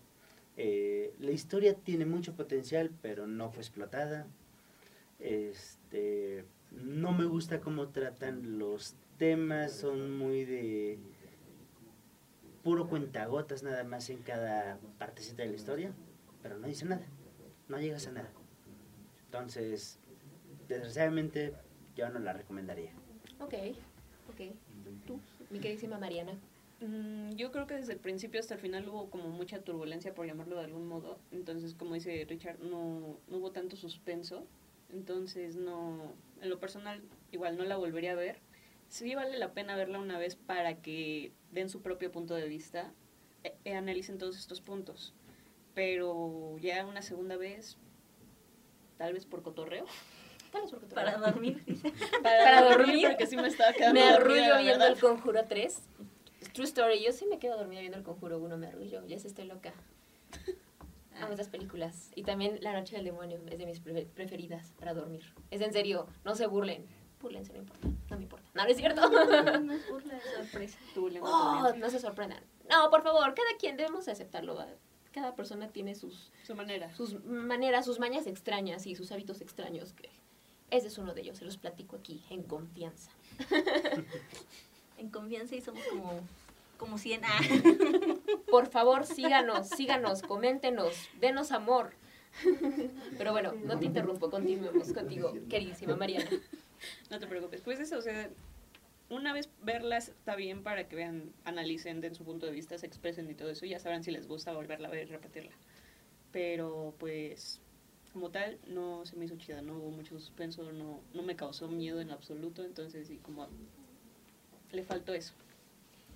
Eh, la historia tiene mucho potencial, pero no fue explotada. Este, no me gusta cómo tratan los temas, son muy de puro cuentagotas nada más en cada partecita de la historia, pero no dice nada, no llegas a nada. Entonces, desgraciadamente, yo no la recomendaría. Ok, ok. Tú, mi queridísima Mariana. Mm, Yo creo que desde el principio hasta el final hubo como mucha turbulencia, por llamarlo de algún modo. Entonces, como dice Richard, no, no hubo tanto suspenso. Entonces, no, en lo personal, igual no la volvería a ver. Sí vale la pena verla una vez para que den su propio punto de vista, e- e analicen todos estos puntos. Pero ya una segunda vez, tal vez por cotorreo. Tal vez porque te- Para dormir. dice. Para dormir. Porque sí me estaba quedando Me arrullo viendo el Conjuro 3. True story, yo sí me quedo dormida viendo el Conjuro 1, me arrullo, ya sé, estoy loca. Amo esas películas. Y también La Noche del Demonio es de mis prefe- preferidas para dormir. Es en serio, no se burlen. Burlense, no importa, no me importa. No, no es cierto. No es burla, es sorpresa. Lengua Oh, no se sorprendan. No, por favor, cada quien debemos aceptarlo. ¿va? Cada persona tiene sus, Su manera. sus maneras, sus mañas extrañas y sus hábitos extraños. Que ese es uno de ellos, se los platico aquí, en confianza. En confianza y somos como, como 100. Ah. Por favor, síganos, síganos, coméntenos, denos amor. Pero bueno, no te interrumpo, continuemos contigo, queridísima Mariana. No te preocupes. Pues eso, o sea, una vez verlas está bien para que vean, analicen, den su punto de vista, se expresen y todo eso. y Ya sabrán si les gusta volverla a ver y repetirla. Pero pues, como tal, no se me hizo chida, no hubo mucho suspenso, no, no me causó miedo en absoluto. Entonces, sí, como le faltó eso.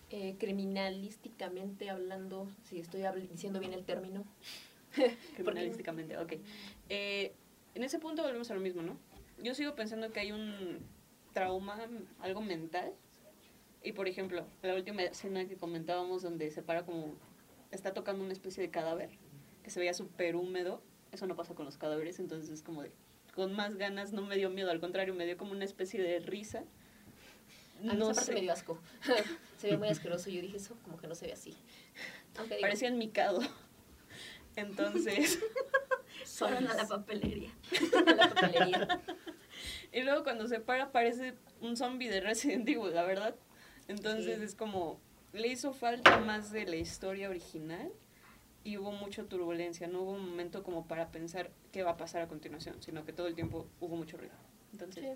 Eh, criminalísticamente hablando, si estoy habl- diciendo bien el término. criminalísticamente, ok. Eh, en ese punto volvemos a lo mismo, ¿no? Yo sigo pensando que hay un trauma, algo mental. Y por ejemplo, la última escena que comentábamos donde se para como, está tocando una especie de cadáver, que se veía súper húmedo, eso no pasa con los cadáveres, entonces es como de, con más ganas no me dio miedo, al contrario, me dio como una especie de risa. A mí No esa parte me dio asco. se ve muy asqueroso yo dije eso como que no se ve así. Parecía enmicado. Entonces... Fueron a la papelería. la papelería. Y luego cuando se para parece un zombie de Resident Evil, la verdad. Entonces Sí. es como, le hizo falta más de la historia original y hubo mucha turbulencia, no hubo un momento como para pensar qué va a pasar a continuación, sino que todo el tiempo hubo mucho ruido. Entonces, Sí.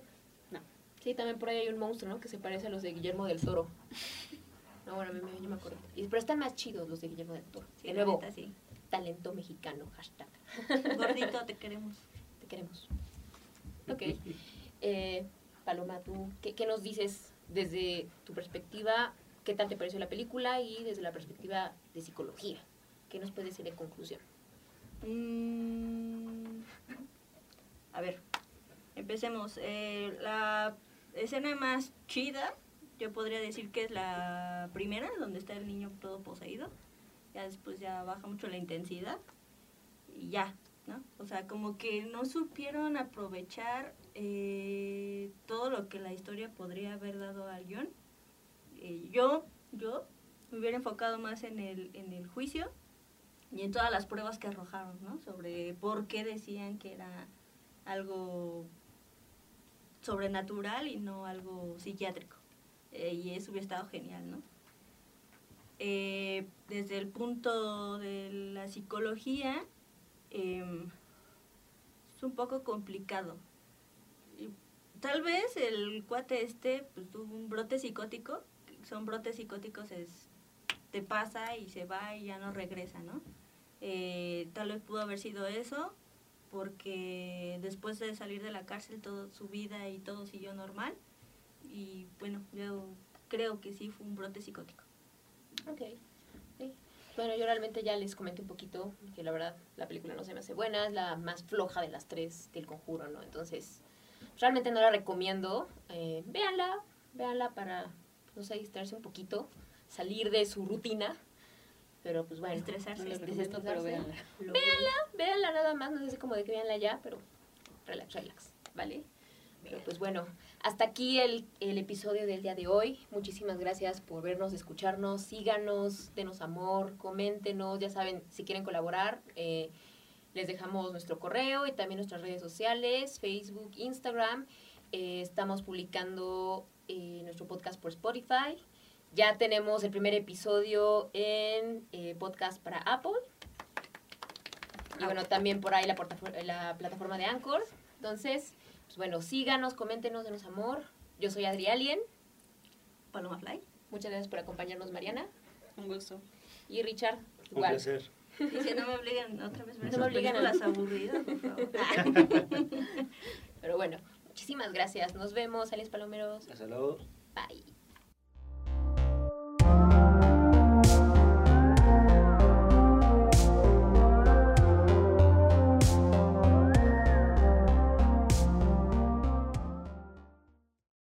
no. Sí, también por ahí hay un monstruo, ¿no? Que se parece a los de Guillermo del Toro. No, bueno, a mí me, yo me acuerdo. Y- Pero están más chidos los de Guillermo del Toro. Sí, de nuevo, neta, sí. talento mexicano, hashtag. Gordito, te queremos. Te queremos. Ok. Eh, Paloma, ¿tú qué, nos dices desde tu perspectiva? ¿Qué tal te pareció la película? Y desde la perspectiva de psicología. ¿Qué nos puedes decir en conclusión? Mm, a ver, empecemos. Eh, la escena más chida, yo podría decir que es la primera, donde está el niño todo poseído. Ya después ya baja mucho la intensidad y ya, ¿no? O sea, como que no supieron aprovechar eh, todo lo que la historia podría haber dado al guion. Eh, yo, yo me hubiera enfocado más en el, en el juicio y en todas las pruebas que arrojaron, ¿no? Sobre por qué decían que era algo sobrenatural y no algo psiquiátrico. Eh, y eso hubiera estado genial, ¿no? eh, desde el punto de la psicología, em, es un poco complicado. Tal vez el cuate este pues, tuvo un brote psicótico. Son brotes psicóticos, es te pasa y se va y ya no regresa, ¿no? Eh, tal vez pudo haber sido eso, porque después de salir de la cárcel todo su vida y todo siguió normal. Y bueno, yo creo que sí fue un brote psicótico. Ok. Bueno, yo realmente ya les comenté un poquito que la verdad la película no se me hace buena, es la más floja de las tres del conjuro, ¿no? Entonces, realmente no la recomiendo. Eh, véanla, véanla para, no sé, distraerse un poquito, salir de su rutina. Pero pues bueno, Estresarse. no recomiendo, pero véanla. Lo Véanla nada más, no sé como de que véanla ya, pero relax, relax, ¿vale? Pero pues bueno, hasta aquí el, el episodio del día de hoy. Muchísimas gracias por vernos, escucharnos. Síganos, denos amor, coméntenos. Ya saben, si quieren colaborar, eh, les dejamos nuestro correo y también nuestras redes sociales, Facebook, Instagram. Eh, estamos publicando eh, nuestro podcast por Spotify. Ya tenemos el primer episodio en eh, podcast para Apple. Y bueno, también por ahí la, la plataforma de Anchor. Entonces, pues bueno, síganos, coméntenos, denos amor. Yo soy Adri Alien. Paloma Fly. Muchas gracias por acompañarnos, Mariana. Un gusto. Y Richard, Un igual. placer. Y que no me obliguen otra vez ver No me esas obligan a- películas aburridas, por favor. Pero bueno, muchísimas gracias. Nos vemos, Alias Palomeros. Hasta luego. Bye.